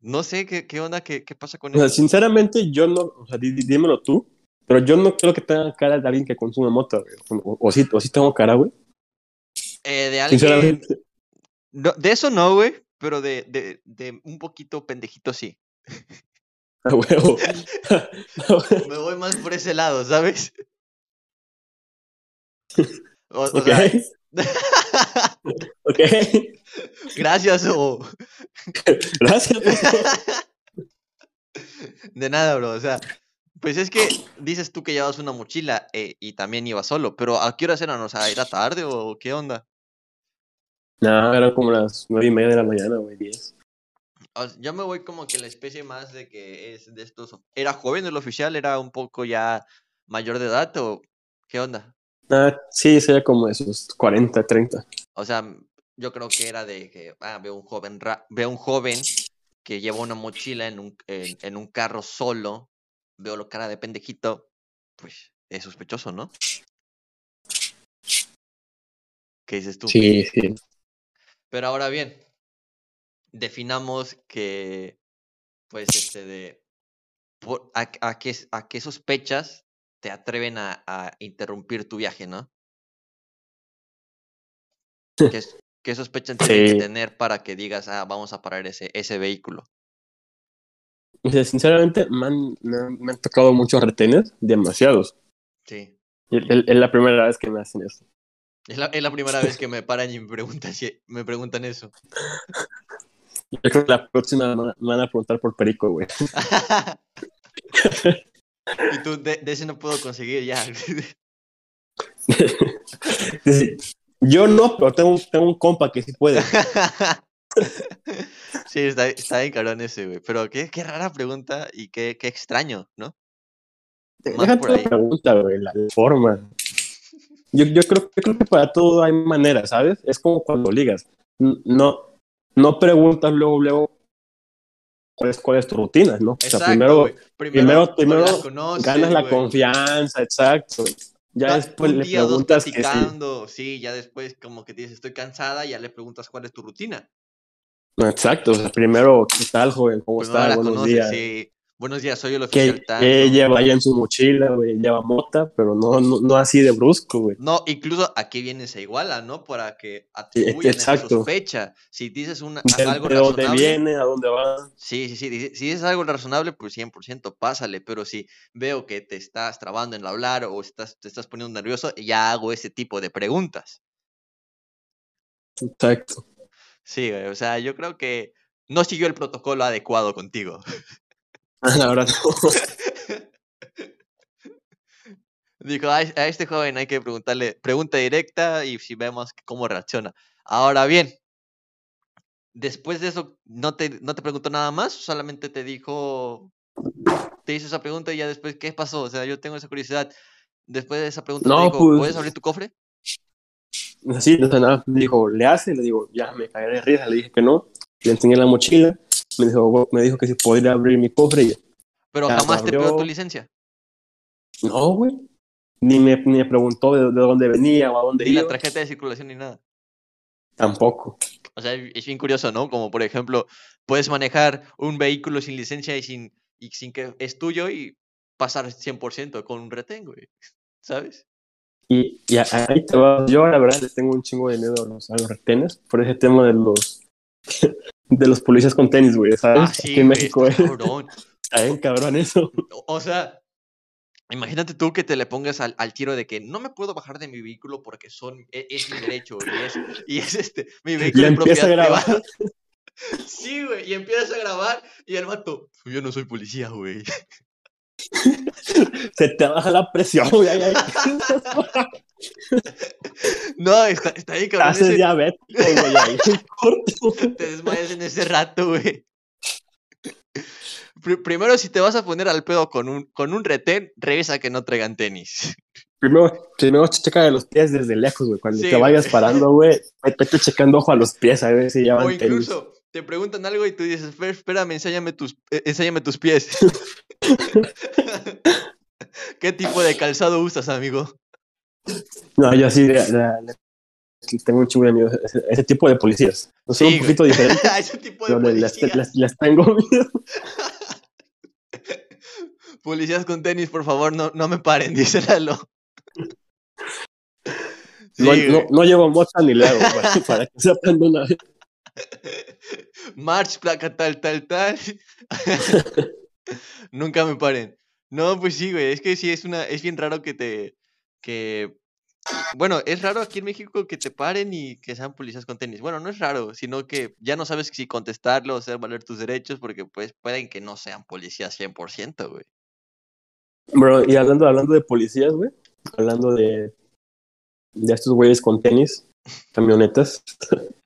no sé qué, qué onda, qué, qué pasa con O sea, eso. sinceramente, yo no, o sea, di- dímelo tú, pero yo no creo que tenga cara de alguien que consume moto, güey. O, o, sí, o sí tengo cara, güey. Eh, de alguien. Sinceramente. no, de eso no, güey. Pero de, de, de un poquito pendejito sí. A huevo. Me voy más por ese lado, ¿sabes? O, o ok. sea, ok. gracias o. Gracias. De nada, bro. O sea, pues es que dices tú que llevas una mochila eh, y también ibas solo, pero ¿a qué hora eran? O sea, ¿era tarde o qué onda? No, eran como las nueve y media de la mañana, güey, diez. Yo me voy como que la especie más de que es de estos. ¿Era joven el oficial? ¿Era un poco ya mayor de edad o qué onda? Ah, sí, sería como esos 40, 30. O sea, yo creo que era de que ah, veo un joven ra- veo un joven que lleva una mochila en un, en, en un carro solo, veo la cara de pendejito, pues es sospechoso, ¿no? ¿Qué dices tú? Sí, sí. Pero ahora bien, definamos que, pues, este de, por- a, a qué, a qué sospechas te atreven a, a interrumpir tu viaje, ¿no? ¿Qué, sospechas tienen que tener para que digas, ah, vamos a parar ese, ese vehículo? Sinceramente, me han, me han- tocado muchos retenes, demasiados. Sí. Es la primera vez que me hacen eso. Es la, es la primera vez que me paran y me preguntan, si, me preguntan eso. Yo creo que la próxima me van a- preguntar por Perico, güey. y tú, de, de ese no puedo conseguir ya. Sí, Yo no, pero tengo, un- tengo un compa que sí puede. sí, está, está bien cabrón ese, güey. Pero qué, qué rara pregunta y qué, qué extraño, ¿no? Más Déjate por la ahí. pregunta, güey, la forma. Yo, yo, creo, yo creo que para todo hay maneras, ¿sabes? Es como cuando ligas. No, no preguntas luego, luego cuál es, cuál es tu rutina, ¿no? O sea, primero primero- primero conoces, ganas la confianza, exacto. Ya después le preguntas que sí. sí, ya después como que te dices estoy cansada, ya le preguntas cuál es tu rutina. Exacto, o sea, primero, ¿qué tal, joven? ¿Cómo Primero está? la Buenos conoces, días. sí. Buenos días, soy el oficial ¿Qué, tanto. qué lleva ahí en su mochila, güey? Lleva mota, pero no, no, no así de brusco, güey. No, incluso a qué viene se iguala, ¿no? Para que atribuyan esa exacto. sospecha. Si dices una, De, algo de dónde razonable, viene, a dónde va. sí, sí, sí. Si, si es algo razonable, pues 100% pásale. Pero si veo que te estás trabando en hablar o estás, te estás poniendo nervioso, ya hago ese tipo de preguntas. Exacto. Sí, güey, o sea, yo creo que no siguió el protocolo adecuado contigo. Ahora no. Dijo, a, es- a este joven hay que preguntarle pregunta directa y si vemos cómo reacciona. Ahora bien, después de eso, ¿no te, no te preguntó nada más? ¿Solamente te dijo, te hizo esa pregunta y ya después, ¿qué pasó? O sea, yo tengo esa curiosidad. Después de esa pregunta, te No, dijo, pues- ¿puedes abrir tu cofre? Así, no sé nada. Dijo, ¿le hace? Le digo, ya me caeré de risa. Le dije que no. Le enseñé la mochila. Me dijo, me dijo que si podría abrir mi cofre. Y, Pero Ya, jamás te pidió tu licencia. no, güey. Ni me, ni me preguntó de, de dónde venía o a dónde Ni la iba. tarjeta de circulación ni nada. Tampoco. O sea, es bien curioso, ¿no? Como por ejemplo, puedes manejar un vehículo sin licencia y sin, y sin que es tuyo y pasar 100% con un retén, güey. ¿Sabes? Y, y ahí te va. Yo, la verdad, le tengo un chingo de miedo a los, a los retenes por ese tema de los de los policías con tenis, güey. ¿Sabes? Ah, sí, Aquí en güey, México está es cabrón. está bien cabrón eso. O- sea, imagínate tú que te le pongas al, al tiro de que no me puedo bajar de mi vehículo porque son, e- es, mi derecho y es, y es este, mi vehículo de empieza a propiedad grabar. privada. Sí, güey, y empiezas a grabar y el vato, yo no soy policía, güey. Se te baja la presión, güey. ay, ay. No, está, Te cabrón. haces ese- diabético, güey. ahí corto. te desmayas en ese rato, güey. Pri- primero, si te vas a poner al pedo con un, con un retén, revisa que no traigan tenis. primero, primero checa de los pies desde lejos, güey. Cuando Sí, te vayas güey. parando, güey, vete checando ojo a los pies a ver si ya O van tenis. Te preguntan algo y tú dices, "Fer, espérame, enséñame tus, eh, enséñame tus pies. ¿Qué tipo de calzado usas, amigo? No, yo sí, la- la- la- sí tengo un chingo de miedo. Ese, ese tipo de policías. No son Sí, un poquito diferentes, ese tipo de policías. les tengo miedo. Policías con tenis, por favor, no, no me paren, dice Lalo. Sí, No, no, no llevo mota ni leo, para, para que sepan de una vez. March, placa tal, tal, tal. Nunca me paren. No, pues sí, güey. Es que sí, es una, es bien raro que te, que, bueno, es raro aquí en México que te paren y que sean policías con tenis. Bueno, no es raro, sino que ya no sabes si contestarlo o hacer valer tus derechos porque pues pueden que no sean policías 100%, güey. Bro, y hablando, hablando de policías, güey, hablando de, de estos güeyes con tenis, camionetas.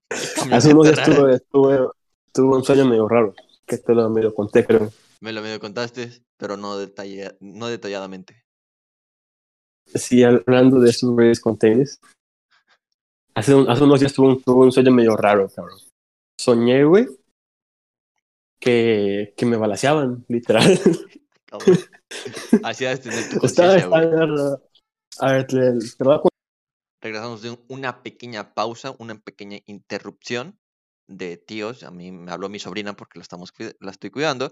Hace unos días tuve, tuve, tuve un sueño medio raro, que te lo medio conté, creo. Me lo medio contaste, pero no, detalla- no detalladamente. Sí, hablando de estos güeyes con tenis. Hace, un- hace unos días tuve un, tuve un sueño medio raro, cabrón. Soñé, güey, que, que me balaseaban, literal. Así has tener tu Estaba, estaba- a ver, te, te lo voy a Regresamos de un- una pequeña pausa, una pequeña interrupción de tíos. A mí me habló mi sobrina porque la, estamos, la estoy cuidando.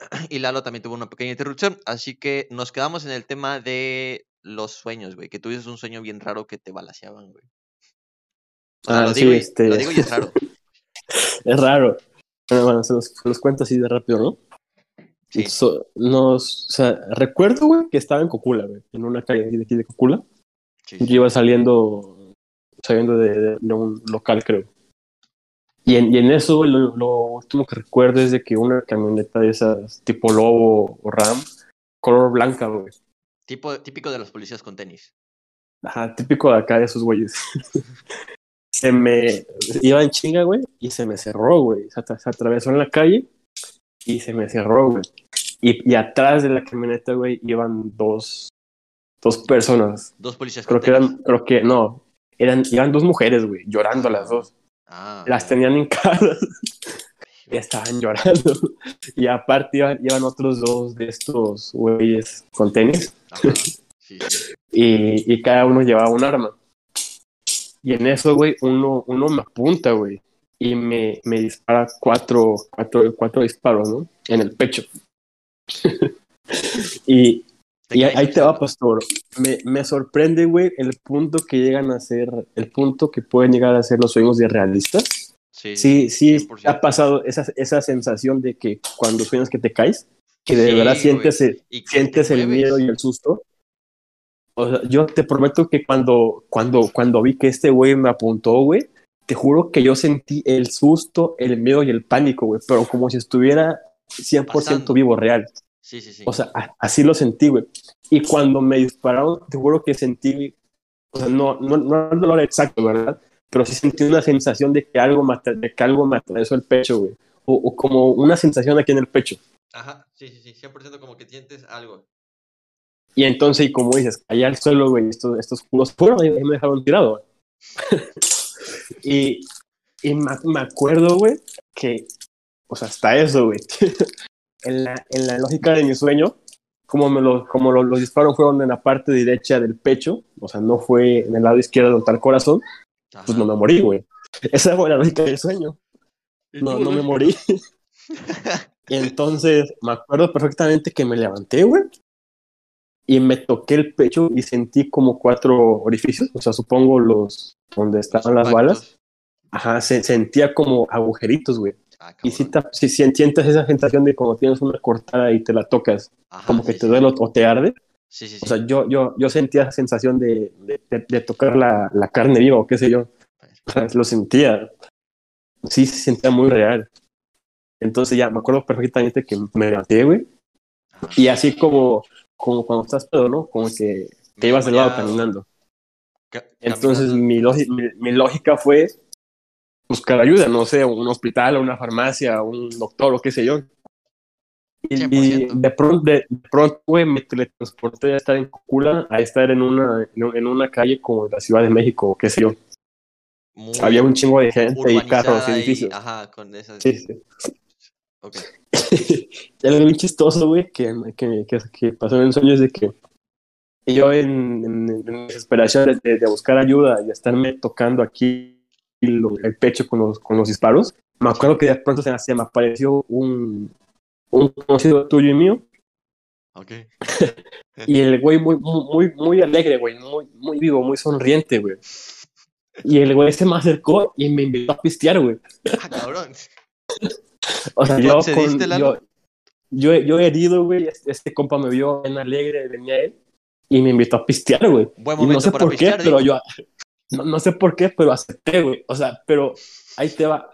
Y Lalo también tuvo una pequeña interrupción. Así que nos quedamos en el tema de los sueños, güey. Que tuvieses un sueño bien raro que te balaseaban, güey. O sea, Ah, lo, sí, digo y, este- lo digo y es raro. Es raro. Bueno, bueno, se los, se los cuento así de rápido, ¿no? Sí. So- nos, o sea, recuerdo, güey, que estaba en Cocula, güey, en una calle de aquí de Cocula. Sí, Yo sí. iba saliendo, saliendo de, de- un local, creo. Y en, y en eso, lo, lo último que recuerdo es de que una camioneta de esas, tipo Lobo o Ram, color blanca, güey. Tipo, típico de los policías con tenis. Ajá, típico de acá de esos güeyes. se me iba en chinga, güey, y se me cerró, güey. Se, se atravesó en la calle y se me cerró, güey. Y, y atrás de la camioneta, güey, iban dos, dos personas. Dos policías Creo que eran, creo que no, eran, iban dos mujeres, güey, llorando las dos. Ah, Las tenían hincadas y estaban llorando. Y aparte iban, iban otros dos de estos güeyes con tenis Ajá, sí, sí. y, y cada uno llevaba un arma. Y en eso, güey, uno, uno me apunta, güey, y me, me dispara cuatro, cuatro, cuatro disparos, ¿no? En el pecho. y y ahí te va, pastor. Me, me sorprende, güey, el punto que llegan a ser, el punto que pueden llegar a ser los sueños de realistas. Sí, Sí, sí, 100%. ha pasado esa, esa sensación de que cuando sueñas que te caes, que de Sí, verdad sientes, el- sientes el miedo y el susto. O sea, yo te prometo que cuando, cuando, cuando vi que este güey me apuntó, güey, te juro que yo sentí el susto, el miedo y el pánico, güey, pero como si estuviera 100% Pasando. vivo real. Sí, sí, sí. O sea, así lo sentí, güey. Y cuando me dispararon, te juro que sentí, o sea, no, no, no el dolor exacto, ¿verdad? Pero sí sentí una sensación de que algo me, de que algo me atravesó el pecho, güey. O, o como una sensación aquí en el pecho. Ajá, sí, sí, sí. 100% como que sientes algo. Y entonces, y como dices, allá al suelo, güey, estos, estos culos fueron y me dejaron tirado, güey. y y me, me acuerdo, güey, que, o sea, hasta eso, güey. en, la, en la lógica de mi sueño, como, me lo, como lo- los disparos fueron en la parte derecha del pecho, o sea, no fue en el lado izquierdo donde está el corazón, pues Ajá. no me morí, güey. Esa fue la lógica del sueño. No, no me morí. Y entonces me acuerdo perfectamente que me levanté, güey. Y me toqué el pecho y sentí como cuatro orificios, o sea, supongo los donde Los estaban las balas. Ajá, se sentía como agujeritos, güey. Ah, Y si, si, si sientes esa sensación de cuando tienes una cortada y te la tocas, Ajá, como que sí, te sí. duele o- te arde. Sí, sí, sí. O sea, yo, yo, yo sentía esa sensación de, de, de- de tocar la, la carne viva o qué sé yo. O sea, lo sentía. Sí, se sentía muy real. Entonces ya me acuerdo perfectamente que me levanté, güey. Y así como, como cuando estás pedo, ¿no? Como que te ibas de lado caminando. ca- Entonces mi, mi, mi lógica fue buscar ayuda, no sé, un hospital, una farmacia, un doctor o qué sé yo. Y 100%. de pronto, de, de pronto, güey, me teletransporté a estar en Cúcula, a estar en una, en, un- en una calle como la Ciudad de México, o qué sé yo. Muy Había un chingo de gente y carros, y- edificios. Ajá, con esas. Sí, sí. Ok. y algo bien chistoso, güey, que, que, que, que pasó en el sueño es de que yo en, en, en desesperación de, de buscar ayuda y estarme tocando aquí lo- el pecho con los, con los disparos, me acuerdo que de pronto se, se me apareció un, un conocido tuyo y mío Ok. y el güey muy, muy, muy alegre, güey, muy, muy vivo, muy sonriente, güey. Y el güey se me acercó y me invitó a pistear, güey. Ah, cabrón. O sea, ¿Tú yo, con, yo, yo, yo herido, güey, este, este compa me vio bien alegre, venía él, y me invitó a pistear, güey. Buen Y no momento sé para por pistear, qué, pero digo. yo, no, no sé por qué, pero acepté, güey. O sea, pero ahí te va.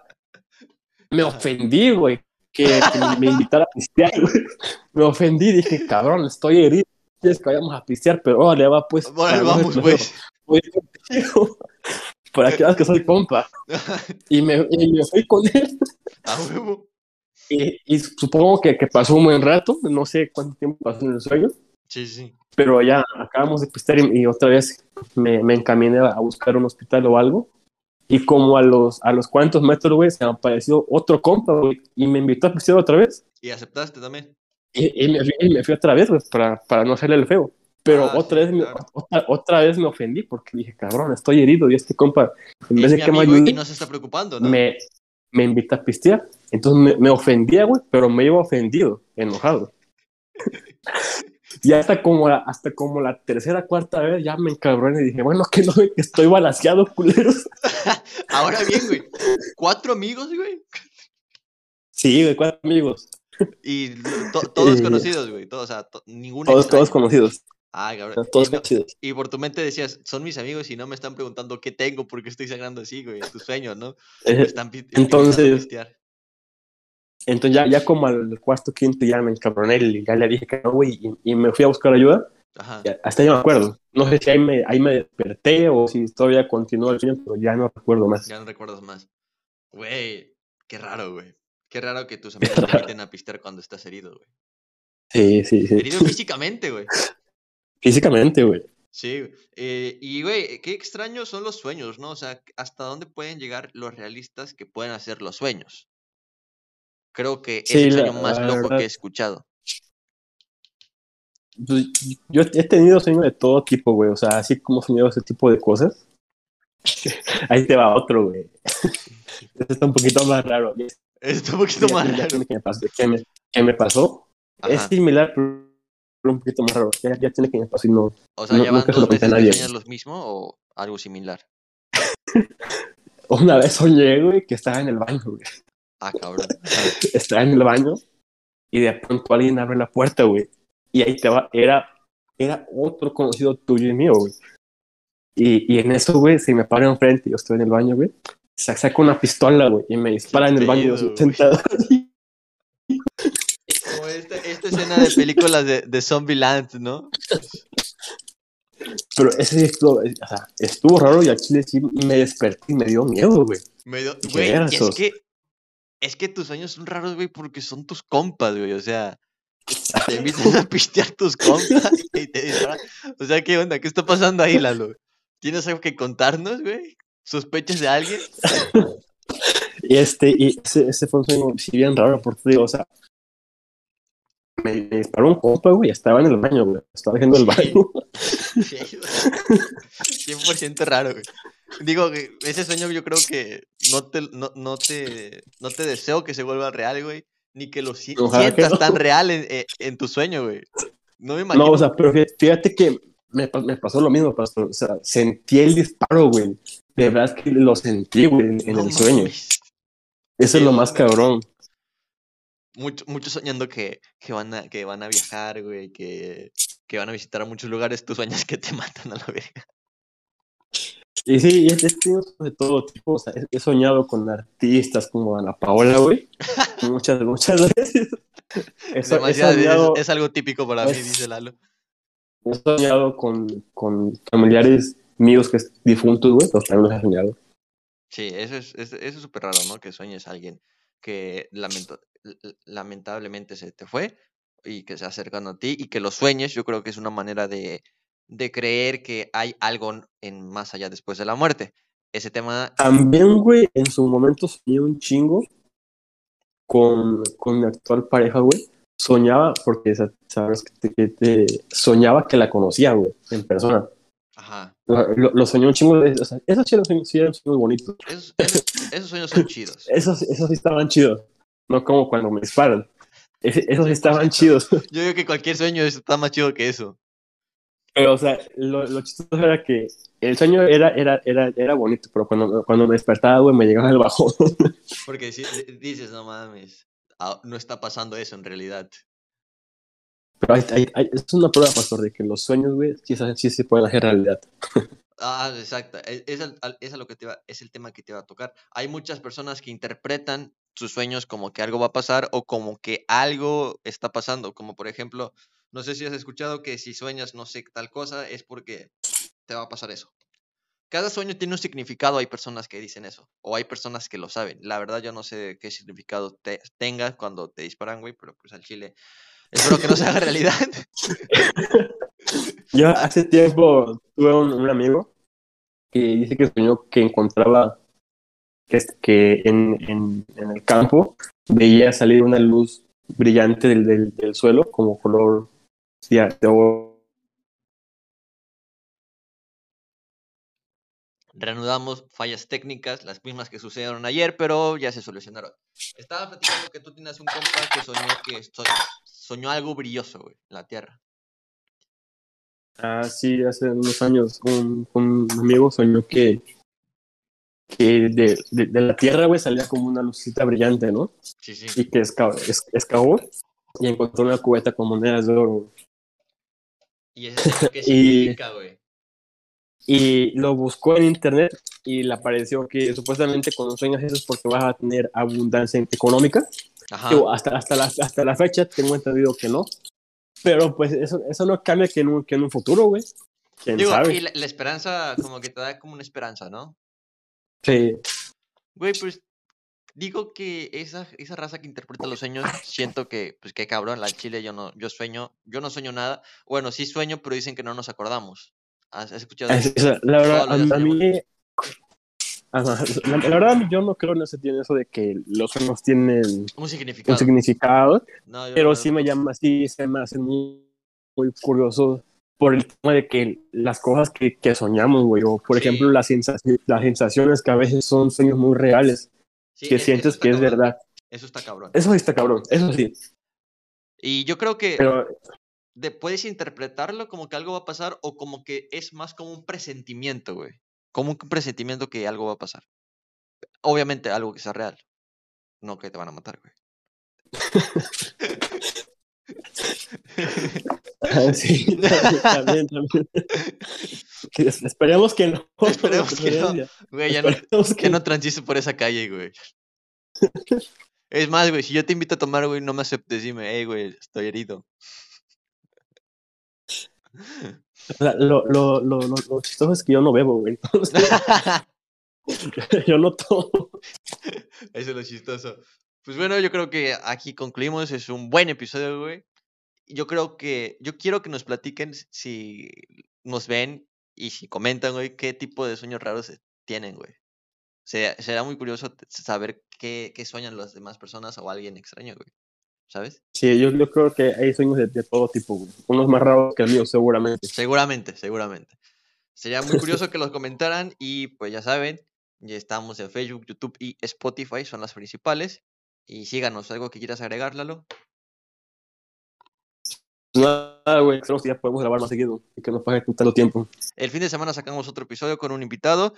Me ofendí, güey, que, que me invitara a pistear, güey. Me ofendí, dije, cabrón, estoy herido. Quieres que vayamos a pistear, pero órale, va, pues. No vamos, pues. voy contigo. Para que veas que soy compa. Y me, y me fui con él. A huevo. Y, y supongo que, que pasó un buen rato, no sé cuánto tiempo pasó en el sueño, Sí, sí. Pero ya acabamos de pistear y, y otra vez me, me encaminé a buscar un hospital o algo. Y como a los, a los cuantos metros, güey, se me apareció otro compa, güey, y me invitó a pistear otra vez. Y aceptaste también. Y, y me, fui- y me fui otra vez, güey, para, para no hacerle el feo. Pero Ah, otra, sí, vez me, claro. otra, otra vez me ofendí porque dije, cabrón, estoy herido y este compa, en vez de que me ayude, y no se está preocupando, ¿no? me, me invita a pistear. Entonces me, me ofendía, güey, pero me iba ofendido, enojado. y hasta como, la, hasta como la tercera, cuarta vez ya me encabroné y dije, bueno, que no que estoy balanceado, culeros. Ahora bien, güey. Cuatro amigos, güey. Sí, güey, cuatro amigos, Y to- todos Eh, conocidos, güey. Todos, o sea, to- ninguno todos, extraño. todos conocidos, Ah, cabrón. todos y, conocidos. y por tu mente decías, son mis amigos y no me están preguntando qué tengo porque estoy sangrando así, güey. Tu sueño, ¿no? Me Eh, están entonces-. Entonces ya, ya como al cuarto, quinto ya me encabroné y ya le dije que no, güey, y, y me fui a buscar ayuda. Ajá. Hasta ya me acuerdo. No sé si ahí me, ahí me desperté o si todavía continuó el sueño, pero ya no recuerdo más. Ya no recuerdas más. Güey, qué raro, güey. Qué raro que tus amigos te inviten a pistear cuando estás herido, güey. Sí, sí, sí. Herido físicamente, güey. Físicamente, güey. Sí. Eh, y güey, qué extraños son los sueños, ¿no? O sea, ¿hasta dónde pueden llegar los realistas que pueden hacer los sueños? Creo que es Sí, el la- sueño más loco que he escuchado. Pues, yo he tenido sueños de todo tipo, güey. O sea, así como soñado ese tipo de cosas. Ahí te va otro, güey. Este está un poquito más raro. Ya- Está un poquito más raro. que me pasó. ¿Qué me, qué me pasó? Es similar, pero un poquito más raro. Ya, ya tiene que me pasó y no. O sea, no- ¿ya van dos lo veces que nadie. sueñas lo mismo o algo similar? Una vez soñé, güey, que estaba en el baño, güey. Ah, cabrón. Estaba en el baño y de pronto alguien abre la puerta, güey. Y ahí te va. Era, era otro conocido tuyo y mío, güey. Y, y en eso, güey, se me para enfrente, yo estoy en el baño, güey. sa- Saca una pistola, güey, y me dispara en el baño, pedo, yo sentado. Como esta, esta escena de películas de, de Zombieland, ¿no? Pero ese estuvo, o sea, estuvo raro y al chile sí me desperté y me dio miedo, güey. Medio, ¿Qué güey, es que, es que tus sueños son raros, güey, porque son tus compas, güey, o sea, te invitan a pistear tus compas y te disparan. O sea, ¿qué onda? ¿Qué está pasando ahí, Lalo? ¿Tienes algo que contarnos, güey? ¿Sospechas de alguien? Y este, y ese, ese fue un sueño sí bien raro, porque digo, o sea, me, me disparó un compa, güey, estaba en el baño, güey. Estaba haciendo el baño. Sí, güey. 100% raro, güey. Digo, que ese sueño yo creo que no te, no, no te, no te deseo que se vuelva real, güey, ni que lo si- Ojalá que sientas no. tan real en, en- en tu sueño, güey. No me imagino. No, o sea, pero fíjate, que me, me pasó lo mismo, pastor. O sea, sentí el disparo, güey. De verdad es que lo sentí, güey, en, en No el sueño. Eso es lo más cabrón. Mucho- Muchos soñando que, que, van a, que van a viajar, güey, que, que van a visitar a muchos lugares. Tú sueñas que te matan a la verga. Y sí, es, es que de todo tipo. O sea, he, he soñado con artistas como Ana Paola, güey. muchas, muchas veces. He, he es- algo típico para mí, es- dice Lalo. he soñado con, con familiares míos que es difuntos, güey. Los también los he soñado. Sí, eso es eso eso es súper raro, ¿no? Que sueñes a alguien que lamento- lamentablemente se te fue y que se acercan a ti y que lo sueñes, yo creo que es una manera de, de creer que hay algo en más allá después de la muerte. Ese tema, También, güey, en su momento soñé un chingo con, con mi actual pareja, güey. Soñaba, porque sa- sabes que te, te- soñaba que la conocía, güey, en persona. ajá, Lo, lo- soñé un chingo, de, o sea, esos sí eran sueños, sí eran sueños bonitos. esos, esos- esos sueños son chidos. Esos, esos sí estaban chidos. No como cuando me disparan. Ese- esos sí estaban 100%. chidos. Yo digo que cualquier sueño está más chido que eso. Pero, o sea, lo, lo chistoso era que el sueño era, era, era, era bonito, pero cuando, cuando me despertaba, güey, me llegaba el bajón. Porque si di- dices, no mames, no está pasando eso en realidad. Pero hay, hay- hay- es una prueba, pastor, de que los sueños, güey, sí, se- sí se pueden hacer realidad. Ah, exacto. e- Es, es a lo que te iba- es el tema que te va a tocar. Hay muchas personas que interpretan sus sueños como que algo va a pasar o como que algo está pasando. Como por ejemplo, no sé si has escuchado que si sueñas no sé tal cosa es porque te va a pasar eso. Cada sueño tiene un significado, hay personas que dicen eso, o hay personas que lo saben. La verdad yo no sé qué significado te- tenga cuando te disparan, güey, pero pues al chile espero que no se haga realidad. Yo hace tiempo tuve un, amigo que dice que soñó que encontraba que, en, el campo veía salir una luz brillante del, del suelo como color ya, de oro. reanudamos fallas técnicas, las mismas que sucedieron ayer, pero ya se solucionaron. Estaba platicando que tú tienes un compa que soñó que so- soñó algo brilloso, güey, en la Tierra. Ah, sí, hace unos años un, un amigo soñó que, que de, de, de la tierra, güey, salía como una lucita brillante, ¿no? Sí, sí. Y que esca- es- excavó y encontró una cubeta con monedas de oro. ¿Y eso qué Y- significa, güey? Y lo buscó en internet y le apareció que supuestamente cuando sueñas eso es porque vas a tener abundancia económica. Ajá. Digo, hasta, hasta, la, hasta la fecha tengo entendido que no. Pero pues eso, eso no cambia que en un, que en un futuro, güey. ¿Quién Digo, sabe? y la, la esperanza, como que te da como una esperanza, ¿no? Sí. Güey, pues digo que esa, esa raza que interpreta los sueños, siento que, pues qué cabrón, la chile yo no, yo sueño, yo no sueño nada. Bueno, sí sueño, pero dicen que no nos acordamos. ¿Has, has escuchado Es- eso? es- la verdad, Todos a, los días a soñamos. mí. Ajá, la, la verdad, yo no creo en ese tiene eso de que los sueños tienen Un un significado. No, pero no- sí me llama, sí se me hace muy, muy curioso por el tema de que las cosas que, que soñamos, güey, o por Sí. ejemplo las, sensaci- las sensaciones que a veces son sueños muy reales, sí, que es- sientes que es cabrón, verdad. Eso está cabrón. Eso sí está cabrón, eso sí, Y yo creo que pero de- puedes interpretarlo como que algo va a pasar o como que es más como un presentimiento, güey. Como un presentimiento que algo va a pasar. Obviamente algo que sea real. No que te van a matar, güey. ah, sí, también, también. Esperemos que no. Esperemos que no. Güey, ya no, Esperemos que no transiste por esa calle, güey. Es más, güey, si yo te invito a tomar, güey, no me aceptes, dime, hey, güey, estoy herido. Lo, lo, lo, lo, lo chistoso es que yo no bebo, güey. Entonces, yo no tomo. Eso es lo chistoso. Pues bueno, yo creo que aquí concluimos. Es un buen episodio, güey. Yo creo que. Yo quiero que nos platiquen si nos ven y si comentan, güey, qué tipo de sueños raros tienen, güey. Será, será muy curioso saber qué, qué sueñan las demás personas o alguien extraño, güey. ¿Sabes? Sí, yo, yo creo que hay sueños de, de todo tipo, güey. Unos más raros que el mío, seguramente. Seguramente, seguramente. Sería muy curioso que los comentaran y pues ya saben, ya estamos en Facebook, YouTube y Spotify, son las principales. Y síganos, algo que quieras agregar, Lalo. Nada, güey, creo que ya podemos grabar más seguido y que nos pague tanto tiempo. El fin de semana sacamos otro episodio con un invitado.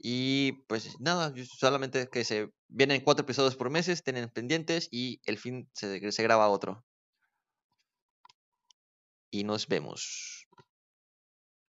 Y pues nada, solamente que se vienen cuatro episodios por meses, tienen pendientes y el fin se graba otro. Y nos vemos.